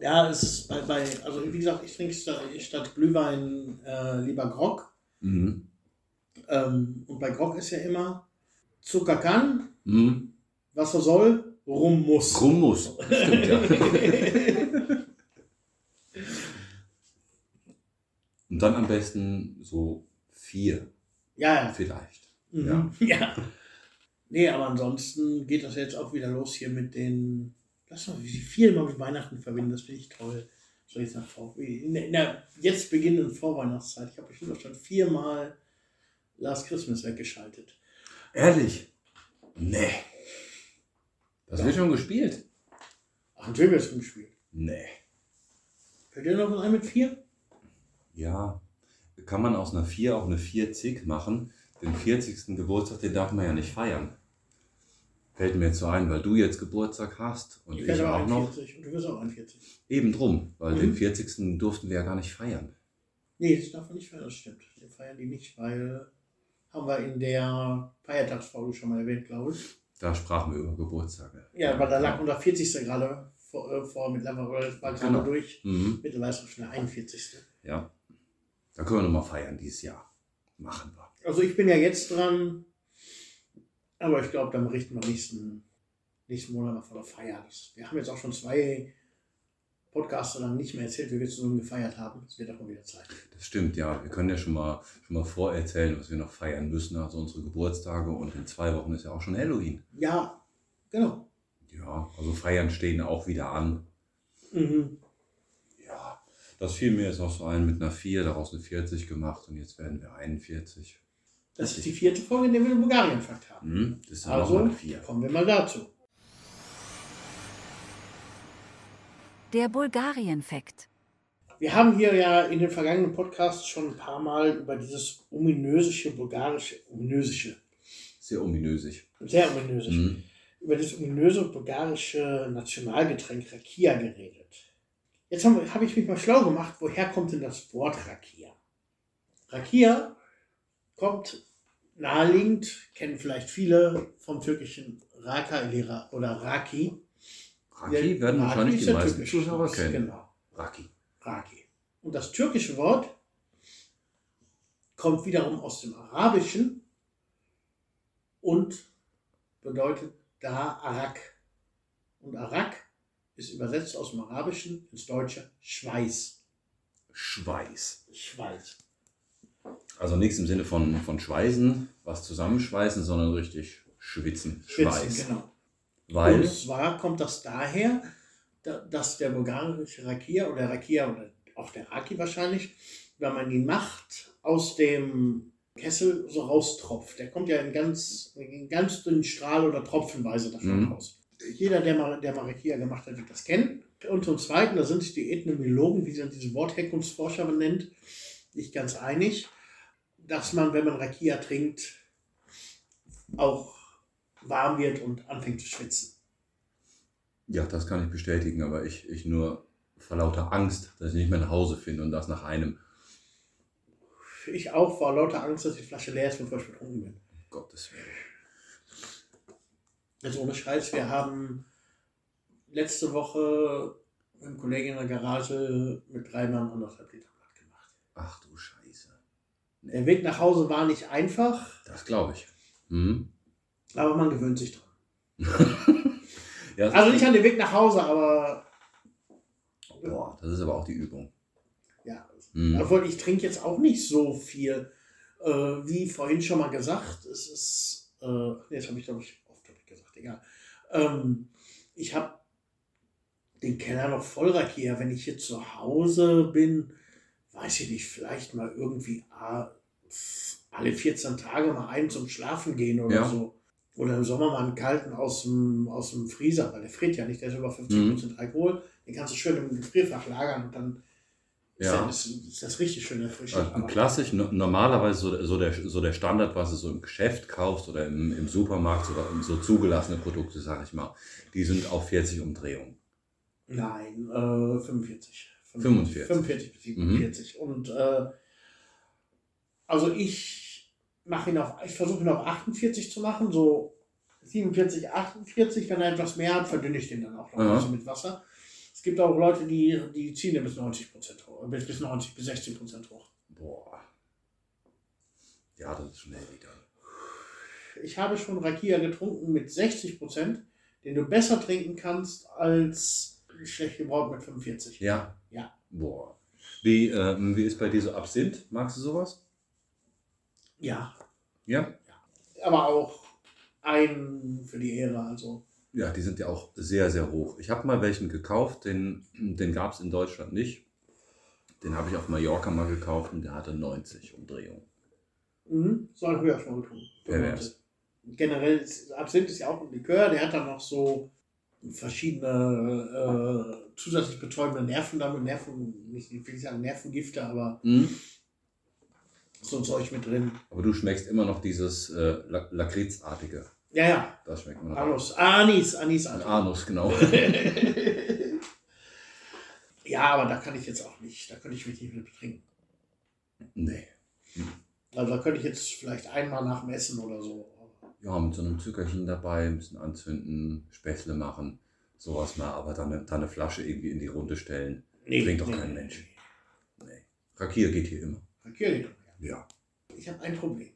Ja, es ist bei, bei also wie gesagt, ich trinke statt, statt Glühwein äh, lieber Grog. Mhm. Ähm, und bei Grog ist ja immer Zucker kann, Mhm. Wasser soll, Rum muss. Rum muss. Stimmt, ja. Und dann am besten so vier, Ja, ja. vielleicht. Mhm. Ja. Nee, aber ansonsten geht das jetzt auch wieder los hier mit den. Lass mal, wie sie viel mal mit Weihnachten verbinden, das finde ich toll. So jetzt nach vor, in der, in der jetzt beginnenden Vorweihnachtszeit. Ich habe bestimmt schon viermal Last Christmas weggeschaltet. Ehrlich? Nee. Das Ja. wird schon gespielt? Ach, natürlich wird es gespielt. Nee. Fällt dir noch ein mit vier? Ja. Kann man aus einer 4 auch eine 40 machen? Den 40. Geburtstag, den darf man ja nicht feiern. Fällt mir jetzt so ein, weil du jetzt Geburtstag hast und ich, aber auch noch. 41 und du wirst auch 41. Eben drum, weil Mhm. den 40. durften wir ja gar nicht feiern. Nee, das darf man nicht feiern, das stimmt. Wir feiern die nicht, weil haben wir in der Feiertagsfolge schon mal erwähnt, glaube ich. Da sprachen wir über Geburtstage. Ja, aber da lag unser 40. gerade vor, äh, vor mittlerweile, war gerade Genau. durch. Mhm. Mittlerweile ist schon der 41. Ja. Da können wir nochmal feiern dieses Jahr. Machen wir. Also ich bin ja jetzt dran, aber ich glaube, dann berichten wir nächsten, nächsten Monat von der Feier. Wir haben jetzt auch schon zwei Podcasts lang nicht mehr erzählt, wie wir zusammen gefeiert haben. Es wird auch mal wieder Zeit. Das stimmt, ja. Wir können ja schon mal, schon mal vorerzählen, was wir noch feiern müssen, also unsere Geburtstage. Und in zwei Wochen ist ja auch schon Halloween. Ja, genau. Ja, also Feiern stehen auch wieder an. Mhm. Das fiel mir jetzt noch so ein mit einer 4, daraus eine 40 gemacht und jetzt werden wir 41. Das ist die vierte Folge, in der wir den Bulgarien-Fakt haben. Hm, das ist dann Also, eine 4. kommen wir mal dazu. Der Bulgarien-Fakt. Wir haben hier ja in den vergangenen Podcasts schon ein paar Mal über dieses ominösische bulgarische, ominösische, Sehr ominösig. sehr ominösisch, Hm. über das ominöse bulgarische Nationalgetränk Rakia geredet. Jetzt habe hab ich mich mal schlau gemacht, woher kommt denn das Wort Rakia? Rakia kommt naheliegend, kennen vielleicht viele vom türkischen Raka oder Raki. Raki werden Raki wahrscheinlich die der meisten Zuschauer kennen. Genau. Raki. Raki. Und das türkische Wort kommt wiederum aus dem Arabischen und bedeutet da Arak. Und Arak ist übersetzt aus dem Arabischen ins Deutsche Schweiß. Schweiß. Schweiß. Also nichts im Sinne von, von Schweißen, was zusammenschweißen, sondern richtig schwitzen. Schwitzen, Schweiß. genau. Weil, Und zwar kommt das daher, da- dass der bulgarische Rakia oder Rakia oder auch der Raki wahrscheinlich, wenn man ihn macht, aus dem Kessel so raustropft. Der kommt ja in ganz, in ganz dünnen Strahl oder tropfenweise davon Mhm. raus. Jeder, der mal, der mal Rakia gemacht hat, wird das kennen. Und zum Zweiten, da sind sich die Ethnologen, wie sie diese Wortherkunftsforscher benennt, nicht ganz einig, dass man, wenn man Rakia trinkt, auch warm wird und anfängt zu schwitzen. ja, das kann ich bestätigen, aber ich, ich nur vor lauter Angst, dass ich nicht mehr nach Hause finde und das nach einem, Ich auch vor lauter Angst, dass die Flasche leer ist, bevor ich betrunken bin. Gottes Willen. Also ohne Scheiß, wir haben letzte Woche mit einem Kollegen in der Garage mit drei Mann anderthalb Liter Blatt gemacht. Ach du Scheiße. Der Weg nach Hause war nicht einfach, Das glaube ich. Hm? aber man gewöhnt sich dran. Ja, Also nicht an den Weg nach Hause, aber Boah, das ist aber auch die Übung. ja. Hm. Obwohl ich trinke jetzt auch nicht so viel. Äh, wie vorhin schon mal gesagt, es ist, äh, das habe ich glaube ich gesagt, egal. Ähm, ich habe den Keller noch voll rackiert. Wenn ich hier zu Hause bin, weiß ich nicht, vielleicht mal irgendwie ah, alle 14 Tage mal einen zum Schlafen gehen oder Ja. so. Oder im Sommer mal einen kalten aus dem, aus dem Freezer, weil der friert ja nicht, der ist über 50% Mhm. Alkohol. Den kannst du schön im Gefrierfach lagern und dann ist, Ja. das, ist das richtig schön erfrischend. Also klassisch, no- normalerweise so, so, der, so der Standard, was du so im Geschäft kaufst oder im, im Supermarkt oder so zugelassene Produkte, sag ich mal, die sind auf 40 Umdrehungen. Nein, äh, 45. 45. 45 bis 47. Und äh, also ich mache ihn auf, ich versuche ihn auf 48 zu machen, so 47, 48. Wenn er etwas mehr hat, verdünne ich den dann auch noch ein bisschen mit Wasser. Es gibt auch Leute, die, die ziehen den bis 90 Prozent hoch, bis bis 90 bis 60 Prozent hoch. Boah. Ja, das ist schnell wieder. Ich habe schon Rakia getrunken mit 60 Prozent, den du besser trinken kannst als schlecht gebraut mit 45. Ja. Ja. Boah. Wie, ähm, wie ist bei dir so Absinth? Magst du sowas? Ja, Ja. aber auch ein für die Ehre, also Ja, die sind ja auch sehr, sehr hoch. Ich habe mal welchen gekauft, den, den gab es in Deutschland nicht. Den habe ich auf Mallorca mal gekauft und der hatte 90 Umdrehungen. Mhm. So ein höher schon getrunken. Pervers. Generell, ist, Absinth ist ja auch ein Likör, der hat dann noch so verschiedene äh, zusätzlich betäubende Nerven damit, Nerven, nicht, ich will nicht sagen Nervengifte, aber Mhm. so ein Zeug mit drin. Aber du schmeckst immer noch dieses äh, La- Lakritzartige. Ja, ja, Das schmeckt immer noch. Anus, Anis, Anis, Anis. Anus, genau. ja, aber da kann ich jetzt auch nicht, da könnte ich mich nicht mit betrinken. nee. Also da könnte ich jetzt vielleicht einmal nach dem Essen oder so. Ja, mit so einem Zuckerchen dabei, ein bisschen anzünden, Späßle machen, sowas mal, aber dann, eine- dann eine Flasche irgendwie in die Runde stellen. Trinkt doch kein Mensch. Nee. Rakia geht hier immer. Rakia geht doch, ja. Ja. Ich habe ein Problem.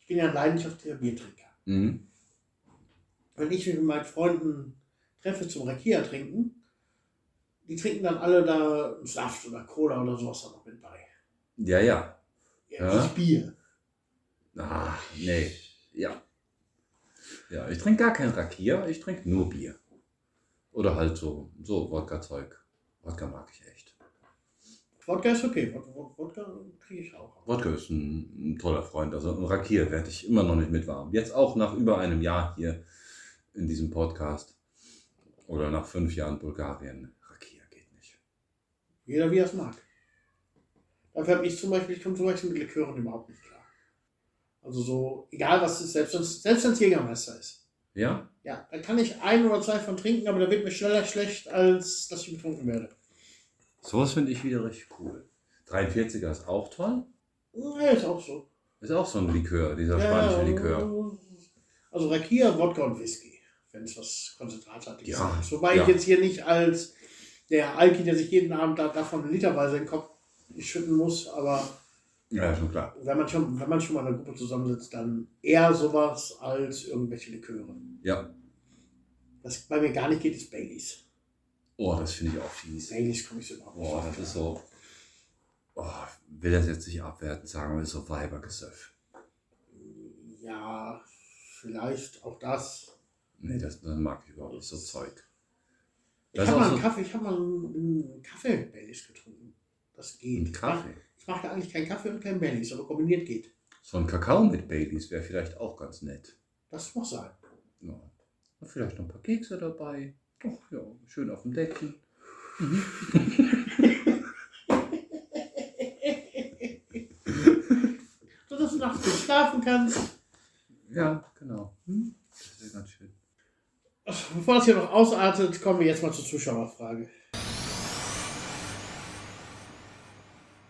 Ich bin ja ein leidenschaftlicher Biertrinker. Mhm. Wenn ich mich mit meinen Freunden treffe zum Rakia trinken, die trinken dann alle da Saft oder Cola oder sowas da noch mit bei. Ja, ja. Ja, Ja. nicht Bier. Ah, nee. Ja. Ja, ich trinke gar kein Rakia, ich trinke nur Bier. Oder halt so, so Wodka-Zeug. Wodka mag ich echt. Wodka ist okay. Wod- Wod- Wodka kriege ich auch. Wodka ist ein, ein toller Freund. Also ein Rakia werde ich immer noch nicht mit warm. Jetzt auch nach über einem Jahr hier in diesem Podcast. Oder nach fünf Jahren Bulgarien. Rakia geht nicht. Jeder wie er es mag. Dafür habe ich zum Beispiel, ich komme zum Beispiel mit Likören überhaupt nicht klar. Also so, egal was es ist, selbst wenn es selbst Jägermeister ist. Ja? Ja, da kann ich ein oder zwei von trinken, aber da wird mir schneller schlecht, als dass ich betrunken werde. Sowas finde ich wieder richtig cool. 43er ist auch toll. Ja, ist auch so. Ist auch so ein Likör, dieser spanische Ja, Likör. Also Rakia, Wodka und Whisky, wenn es was Konzentratartiges Ja, ist. Wobei ja. ich jetzt hier nicht als der Alki, der sich jeden Abend da, davon literweise den Kopf schütten muss, aber Ja, schon klar. wenn man schon, wenn man schon mal in einer Gruppe zusammensitzt, dann eher sowas als irgendwelche Liköre. Ja. Was bei mir gar nicht geht, ist Baileys. Oh, das finde ich auch fies. Baileys komme ich so überhaupt nicht. Boah, das ist so. Oh, will das jetzt nicht abwertend sagen, aber das ist so Weibergesöff. Ja, vielleicht auch das. Nee, das, das mag ich überhaupt nicht, so Zeug. Ich habe mal einen so- Kaffee, ich habe mal einen Kaffee Baileys getrunken. Das geht. Ein Kaffee. Ich mache eigentlich keinen Kaffee und keinen Baileys, aber kombiniert geht. So ein Kakao mit Baileys wäre vielleicht auch ganz nett. Das muss sein. Ja. Und vielleicht noch ein paar Kekse dabei. Ach ja, schön auf dem Deckchen. So dass du nachts schlafen kannst. Ja, genau. Hm? Das wäre ganz schön. Bevor das hier noch ausartet, kommen wir jetzt mal zur Zuschauerfrage.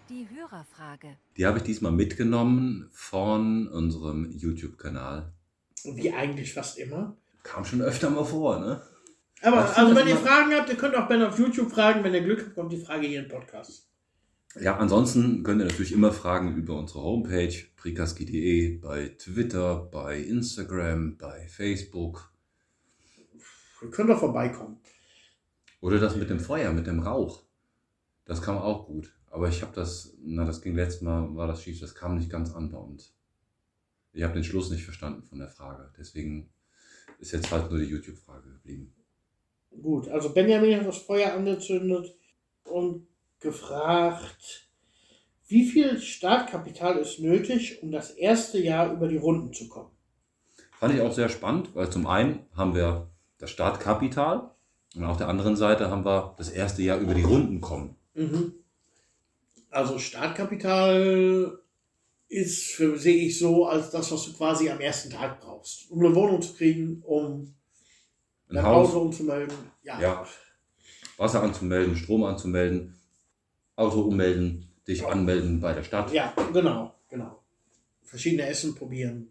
Die Hörerfrage. Die habe ich diesmal mitgenommen von unserem YouTube-Kanal. Wie eigentlich fast immer. Kam schon öfter mal vor, ne? Aber Machst also wenn ihr? Fragen habt, ihr könnt auch Ben auf YouTube fragen. Wenn ihr Glück habt, kommt die Frage hier im Podcast. Ja, ansonsten könnt ihr natürlich immer Fragen über unsere Homepage prikaski.de, bei Twitter, bei Instagram, bei Facebook Ihr könnt doch vorbeikommen. oder das mit dem Feuer, mit dem Rauch. Das kam auch gut. Aber ich habe das, na, das ging letztes Mal, war das schief, das kam nicht ganz an bei uns. Ich habe den Schluss nicht verstanden von der Frage. Deswegen ist jetzt halt nur die YouTube-Frage geblieben. Gut, also Benjamin hat das Feuer angezündet und gefragt, wie viel Startkapital ist nötig, um das erste Jahr über die Runden zu kommen? Fand ich auch sehr spannend, weil zum einen haben wir das Startkapital und auf der anderen Seite haben wir das erste Jahr über die Runden kommen. Mhm. Also Startkapital ist, für, sehe ich so, als das, was du quasi am ersten Tag brauchst. Um eine Wohnung zu kriegen, um Ein Haus, umzumelden. Ja. Ja. Wasser anzumelden, Strom anzumelden. Auto ummelden, dich anmelden bei der Stadt. Ja, genau, genau. Verschiedene Essen probieren.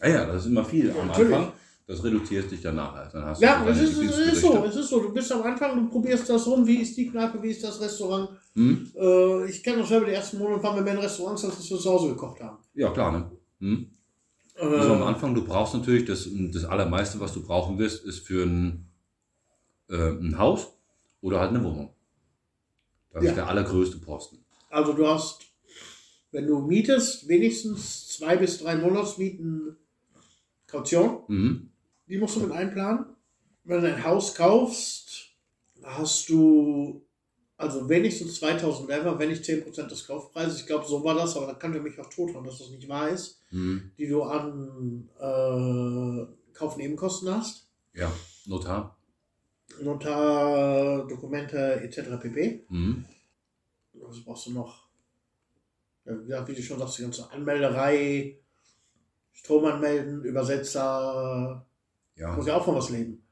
Ja, ja, das ist immer viel am Natürlich. Anfang. Das reduziert sich dann nachher. Dann hast Ja, du es ist, es ist so, es ist so. Du bist am Anfang, du probierst das rum, wie ist die Kneipe, wie ist das Restaurant. Hm? Äh, ich kenne das selber, die ersten Monate waren wir mehr in Restaurants, als dass wir zu Hause gekocht haben. Ja, klar, ne? Hm? Äh, Also am Anfang, du brauchst natürlich, das, das allermeiste, was du brauchen wirst, ist für ein, äh, ein Haus oder halt eine Wohnung. Das Ja. ist der allergrößte Posten. Also du hast, wenn du mietest, wenigstens zwei bis drei Monatsmieten Kaution. Mhm. Die musst du mit einplanen. Wenn du ein Haus kaufst, hast du also wenigstens 2000 Lever, wenn nicht 10% des Kaufpreises. Ich glaube, so war das, aber da kann ich mich auch tothauen, dass das nicht wahr ist. Mhm. Die du an äh, Kaufnebenkosten hast. Ja, Notar. Notar, Dokumente etc. pp. Mhm. Was brauchst du noch? Ja, wie gesagt, wie du schon sagst, die ganze Anmelderei, Strom anmelden, Übersetzer, Ja. muss ja auch von was leben.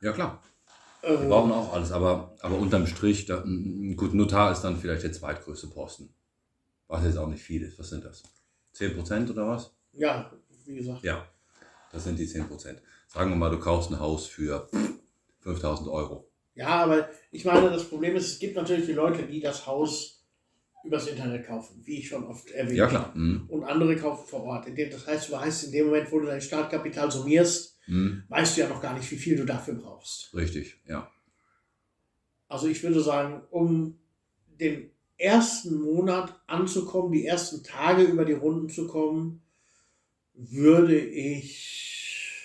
ja, klar. Äh, Wir brauchen auch alles, aber, aber unterm Strich, da, gut, Notar ist dann vielleicht der zweitgrößte Posten. Was jetzt auch nicht viel ist. Was sind das? 10% oder was? ja, wie gesagt. Ja, das sind die 10%. Sagen wir mal, du kaufst ein Haus für pff, 5000 Euro. Ja, aber ich meine, das Problem ist, es gibt natürlich die Leute, die das Haus übers Internet kaufen, wie ich schon oft erwähnt Ja, klar. Mhm. Und andere kaufen vor Ort. In dem- Das heißt, du weißt, in dem Moment, wo du dein Startkapital summierst, Mhm. weißt du ja noch gar nicht, wie viel du dafür brauchst. Richtig, ja. Also ich würde sagen, um den ersten Monat anzukommen, die ersten Tage über die Runden zu kommen, würde ich,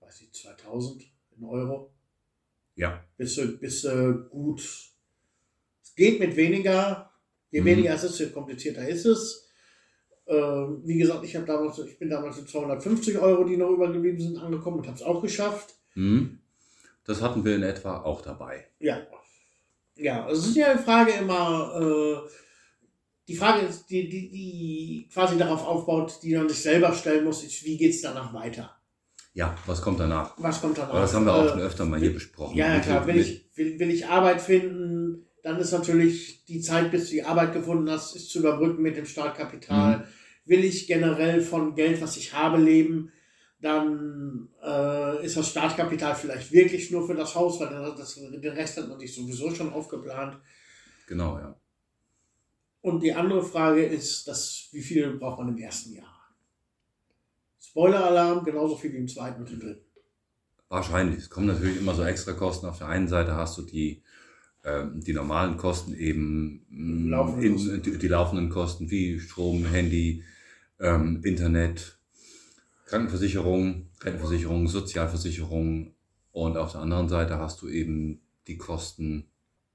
weiß ich, 2000 in Euro, Ja, bist du, bist du gut. Es geht mit weniger, je Mhm. weniger es ist, je komplizierter ist es. Ähm, wie gesagt, ich, damals, ich bin damals mit 250 Euro, die noch übergeblieben sind, angekommen und habe es auch geschafft. mhm. das hatten wir in etwa auch dabei. Ja. Ja, also es ist ja die Frage immer, äh, die Frage ist, die, die, die quasi darauf aufbaut, die man sich selber stellen muss, ist, wie geht es danach weiter? Ja, was kommt danach? Was kommt danach? Aber das haben wir auch Äh, schon öfter mal hier besprochen. Ja, ja klar, will ich, will, will ich Arbeit finden, dann ist natürlich die Zeit, bis du die Arbeit gefunden hast, ist zu überbrücken mit dem Startkapital. Mhm. Will ich generell von Geld, was ich habe, leben, dann äh, ist das Startkapital vielleicht wirklich nur für das Haus, weil das, den Rest hat man sich sowieso schon aufgeplant. Genau, ja. Und die andere Frage ist, das, wie viel braucht man im ersten Jahr? Spoiler-Alarm, genauso viel wie im zweiten und im dritten. Wahrscheinlich. Es kommen natürlich immer so extra Kosten. Auf der einen Seite hast du die, ähm, die normalen Kosten eben, mh, Laufende in, Kosten. die, die laufenden Kosten wie Strom, Handy, ähm, Internet, Krankenversicherung, Rentenversicherung, Sozialversicherung. Und auf der anderen Seite hast du eben die Kosten,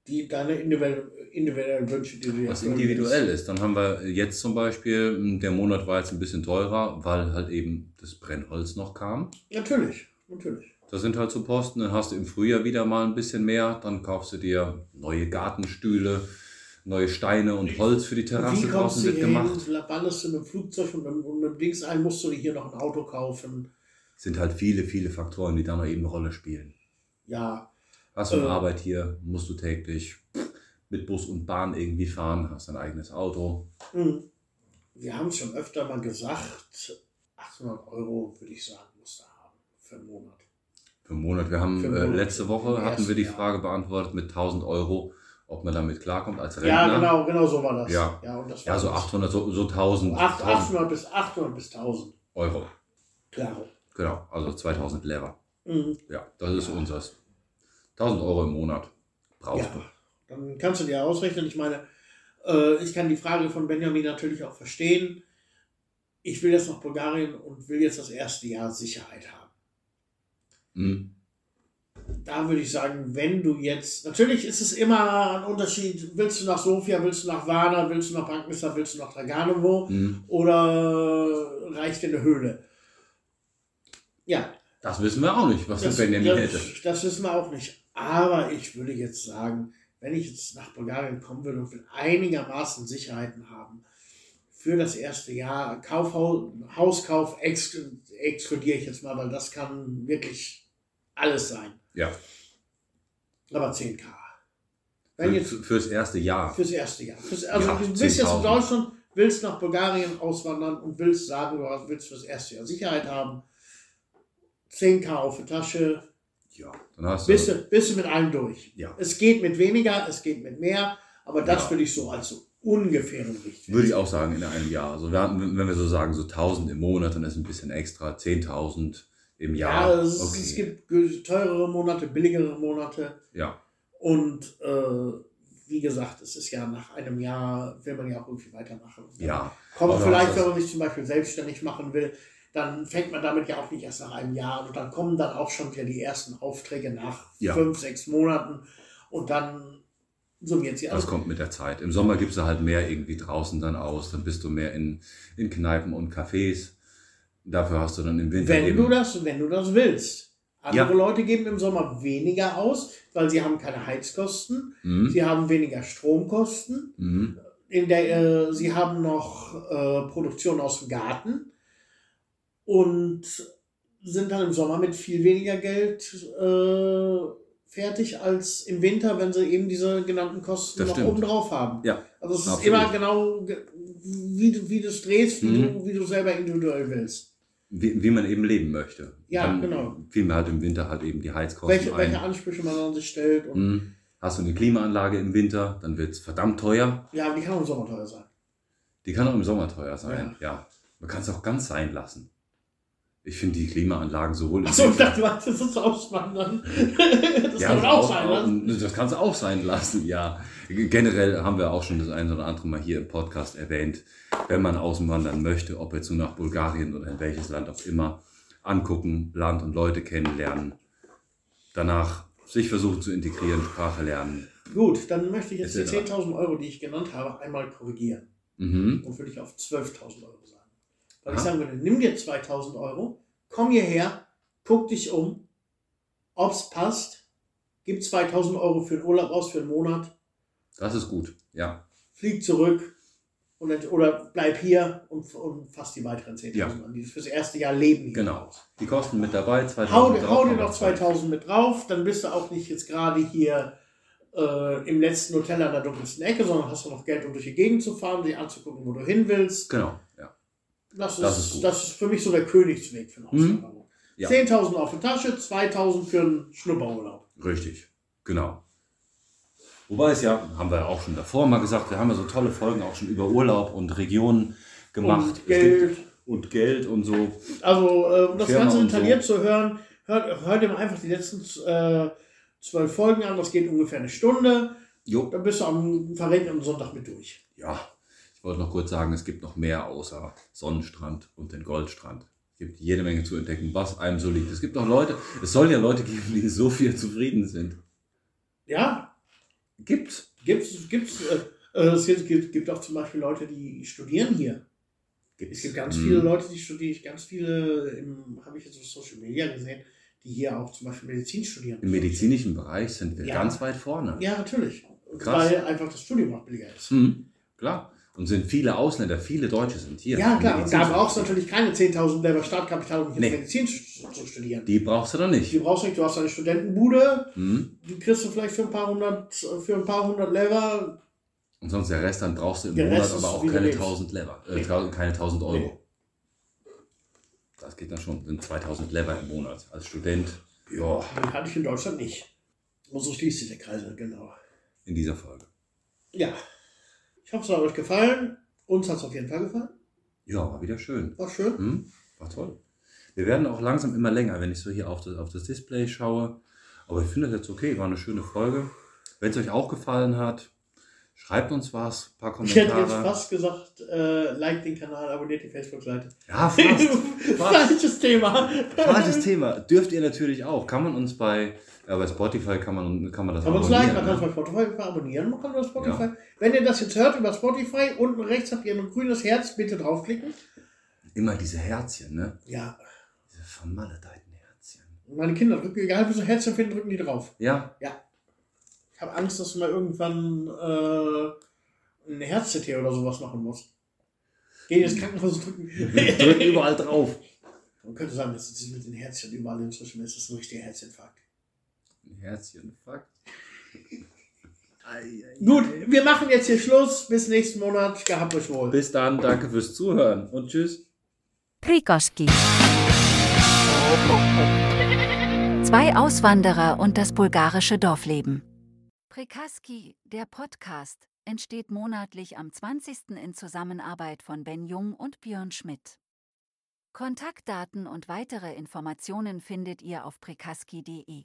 Die, deine individuellen, Wünsche, die du dir was individuell ist. Dann haben wir jetzt zum Beispiel, mh, der Monat war jetzt ein bisschen teurer, weil halt eben das Brennholz noch kam. Natürlich, natürlich. Das sind halt so Posten, dann hast du im Frühjahr wieder mal ein bisschen mehr, dann kaufst du dir neue Gartenstühle, neue Steine und Holz für die Wie Terrasse kommst draußen du wird hier gemacht. hin? Wanderst du mit dem Flugzeug und mit, und mit dem Dings ein, musst du dir hier noch ein Auto kaufen. Sind halt viele, viele Faktoren, die da noch eben eine Rolle spielen. Ja, Hast du eine Äh. Arbeit hier, musst du täglich mit Bus und Bahn irgendwie fahren, hast dein eigenes Auto. hm. wir haben es schon öfter mal gesagt, 800 Euro würde ich sagen, musst du haben für einen Monat. Für einen Monat. Wir haben Für äh, Monat. letzte Woche hatten wir die Frage beantwortet mit 1000 Euro, ob man damit klarkommt als Rentner. Ja, genau, genau so war das. Ja. ja, und das Ja, war so das. 800, so, so 1000, Acht- 1000 800 bis 800 bis 1000. Euro. Klar. Genau, also 2000 Lehrer. Mhm. Ja, das ist Ja. unseres. 1000 Euro im Monat brauchst Ja, dann kannst du dir ausrechnen. Ich meine, äh, ich kann die Frage von Benjamin natürlich auch verstehen. Ich will jetzt nach Bulgarien und will jetzt das erste Jahr Sicherheit haben. du. Mhm. Da würde ich sagen, wenn du jetzt, natürlich ist es immer ein Unterschied, willst du nach Sofia, willst du nach Varna, willst du nach Bankmesser, willst du nach Draganovo Mhm. oder reicht dir eine Höhle? Ja, Das wissen wir auch nicht, was das, der Benjamin hätte. das wissen wir auch nicht. Aber ich würde jetzt sagen, wenn ich jetzt nach Bulgarien kommen würde und will einigermaßen Sicherheiten haben für das erste Jahr, Kaufhaus, Hauskauf ex, exkludiere ich jetzt mal, weil das kann wirklich alles sein. Ja. Aber 10k. Wenn Für, jetzt fürs erste Jahr. fürs erste Jahr. Fürs, also Ja, du bist jetzt in 10.000. Deutschland, willst nach Bulgarien auswandern und willst sagen, du willst fürs erste Jahr Sicherheit haben. 10k auf die Tasche, Ja, dann hast du. bist du, bist du mit allem durch. Ja. Es geht mit weniger, es geht mit mehr, aber das Ja. würde ich so als so ungefähren Richtwert. Würde ich auch sagen, in einem Jahr. Also wir hatten, wenn wir so sagen, so 1000 im Monat, dann ist ein bisschen extra. 10.000 im Ja, Jahr. es, okay. es gibt teurere Monate, billigere Monate. ja, Und äh, wie gesagt, es ist ja nach einem Jahr, will man ja auch irgendwie weitermachen. ja. Kommt Aber vielleicht, wenn man sich zum Beispiel selbstständig machen will, dann fängt man damit ja auch nicht erst nach einem Jahr an. Und dann kommen dann auch schon wieder die ersten Aufträge nach Ja. fünf, sechs Monaten. Und dann summiert sie Das alles. kommt mit der Zeit. Im Sommer gibst du halt mehr irgendwie draußen dann aus. Dann bist du mehr in, in Kneipen und Cafés. Dafür hast du dann im Winter Wenn eben. du das, wenn du das willst. Andere Ja. Leute geben im Sommer weniger aus, weil sie haben keine Heizkosten, Mhm. sie haben weniger Stromkosten, Mhm. in der, äh, sie haben noch äh, Produktion aus dem Garten und sind dann im Sommer mit viel weniger Geld äh, fertig als im Winter, wenn sie eben diese genannten Kosten Das noch stimmt. oben drauf haben. Ja, Also es ist absolut. immer genau, ge- wie du, wie du es drehst, wie, Mhm. du, wie du selber individuell willst. Wie, wie man eben leben möchte. Ja, dann genau. Fiel mir halt im Winter halt eben die Heizkosten Welche, ein. welche Ansprüche man an sich stellt. Und, Mhm. Hast du eine Klimaanlage im Winter, dann wird es verdammt teuer. Ja, aber die kann auch im Sommer teuer sein. Die kann auch im Sommer teuer sein. Ja. Man kann es auch ganz sein lassen. Ich finde die Klimaanlagen sowohl Achso, ich dachte, du meinst, das ist Auswandern. Das Ja, kann man auch sein lassen. Das kannst du auch sein lassen, ja. Generell haben wir auch schon das eine oder andere Mal hier im Podcast erwähnt, wenn man auswandern möchte, ob jetzt nur nach Bulgarien oder in welches Land auch immer, angucken, Land und Leute kennenlernen, danach sich versuchen zu integrieren, Sprache lernen. Gut, dann möchte ich jetzt die Etc. 10.000 Euro, die ich genannt habe, einmal korrigieren. Mhm. Und würde ich auf 12.000 Euro. Weil Aha. ich sagen würde, nimm dir 2.000 Euro, komm hierher, guck dich um, ob's passt, gib 2.000 Euro für den Urlaub aus für einen Monat, Das ist gut, ja. flieg zurück und, oder bleib hier und, und fass die weiteren 10.000 Ja. an, die fürs erste Jahr leben hier Genau. Die Kosten mit dabei, 2000 Hau, drauf, hau dir noch 2000 mit drauf, dann bist du auch nicht jetzt gerade hier äh, im letzten Hotel an der dunkelsten Ecke, sondern hast du noch Geld, um durch die Gegend zu fahren, dir anzugucken, wo du hin willst. Genau, ja. Das ist, Das das ist gut. für mich so der Königsweg für eine Mhm. Auswanderung. Ja. 10.000 auf die Tasche, 2.000 für einen Schnupperurlaub. Richtig, genau. Wobei es ja, haben wir ja auch schon davor mal gesagt, wir haben ja so tolle Folgen auch schon über Urlaub und Regionen gemacht. Und Geld. Und Geld und so. Also, äh, um das Firma Ganze detailliert zu hören, hört, hört ihr mal einfach die letzten äh, zwölf Folgen an. Das geht ungefähr eine Stunde. Jo. Dann bist du am verregneten Sonntag mit durch. Ja, wollte noch kurz sagen, es gibt noch mehr außer Sonnenstrand und den Goldstrand. Es gibt jede Menge zu entdecken, was einem so liegt. Es gibt auch Leute, es soll ja Leute geben, die so viel zufrieden sind. Ja, Gibt's. gibt's, gibt's, äh, äh, es gibt, gibt, gibt auch zum Beispiel Leute, die studieren hier. Gibt's. Es gibt ganz viele Leute, die studieren, ganz viele, habe ich jetzt auf Social Media gesehen, die hier auch zum Beispiel Medizin studieren. Im medizinischen Bereich sind wir Ja. ganz weit vorne. Ja, natürlich. Krass. Weil einfach das Studium auch billiger ist. Mhm. Klar. Und sind viele Ausländer, viele Deutsche sind hier. Ja, klar. Und Medizin da brauchst du natürlich keine 10.000 Lever Startkapital, um hier Nee. Medizin zu, studieren. Die brauchst du dann Die nicht. brauchst du nicht, du hast eine Studentenbude, Mhm. die kriegst du vielleicht für ein paar hundert, für ein paar hundert Lever. Und sonst der Rest, dann brauchst du im Der Monat aber auch keine lebst. 1000 Lever, äh, Nee. keine 1000 Euro. Nee. Das geht dann schon, sind 2000 Lever im Monat als Student. Ja, Die hatte ich in Deutschland nicht. Und so schließt sich der Kreis, genau. in dieser Folge. Ja. Ich hoffe, es hat euch gefallen. Uns hat es auf jeden Fall gefallen. Ja, war wieder schön. War schön. Hm? War toll. Wir werden auch langsam immer länger, wenn ich so hier auf das, auf das Display schaue. Aber ich finde das jetzt okay, war eine schöne Folge. Wenn es euch auch gefallen hat, schreibt uns was, ein paar Ich hätte jetzt Kommentare. fast gesagt, äh, like den Kanal, abonniert die Facebook-Seite. Ja, fast. Falsches Thema. Falsches Thema. Dürft ihr natürlich auch. Kann man uns bei, ja, bei Spotify kann man, kann man das Kann man uns liken, man abonnieren, kann es ne? bei Spotify abonnieren, man kann über Spotify. Wenn ihr das jetzt hört über Spotify, unten rechts habt ihr ein grünes Herz, bitte draufklicken. Immer diese Herzchen, ne? Ja, Diese vermaledeiten Herzchen. meine Kinder drücken, egal wie sie Herzchen finden, drücken die drauf. Ja, Ich habe Angst, dass du mal irgendwann äh, ein Herz-CT oder sowas machen musst. Gehen ins Krankenhaus und drücken. drücken überall drauf. Man könnte sagen, das ist mit den Herzchen überall inzwischen, ist das ein richtiger Herzinfarkt. Ein Herzchen, fuck. Gut, wir machen jetzt hier Schluss. Bis nächsten Monat. Gehabt euch wohl. Bis dann, danke fürs Zuhören und tschüss. Prikoski. Zwei Auswanderer und das bulgarische Dorfleben. Prikaski, der Podcast, entsteht monatlich am 20. in Zusammenarbeit von Ben Jung und Björn Schmidt. Kontaktdaten und weitere Informationen findet ihr auf prikaski.de.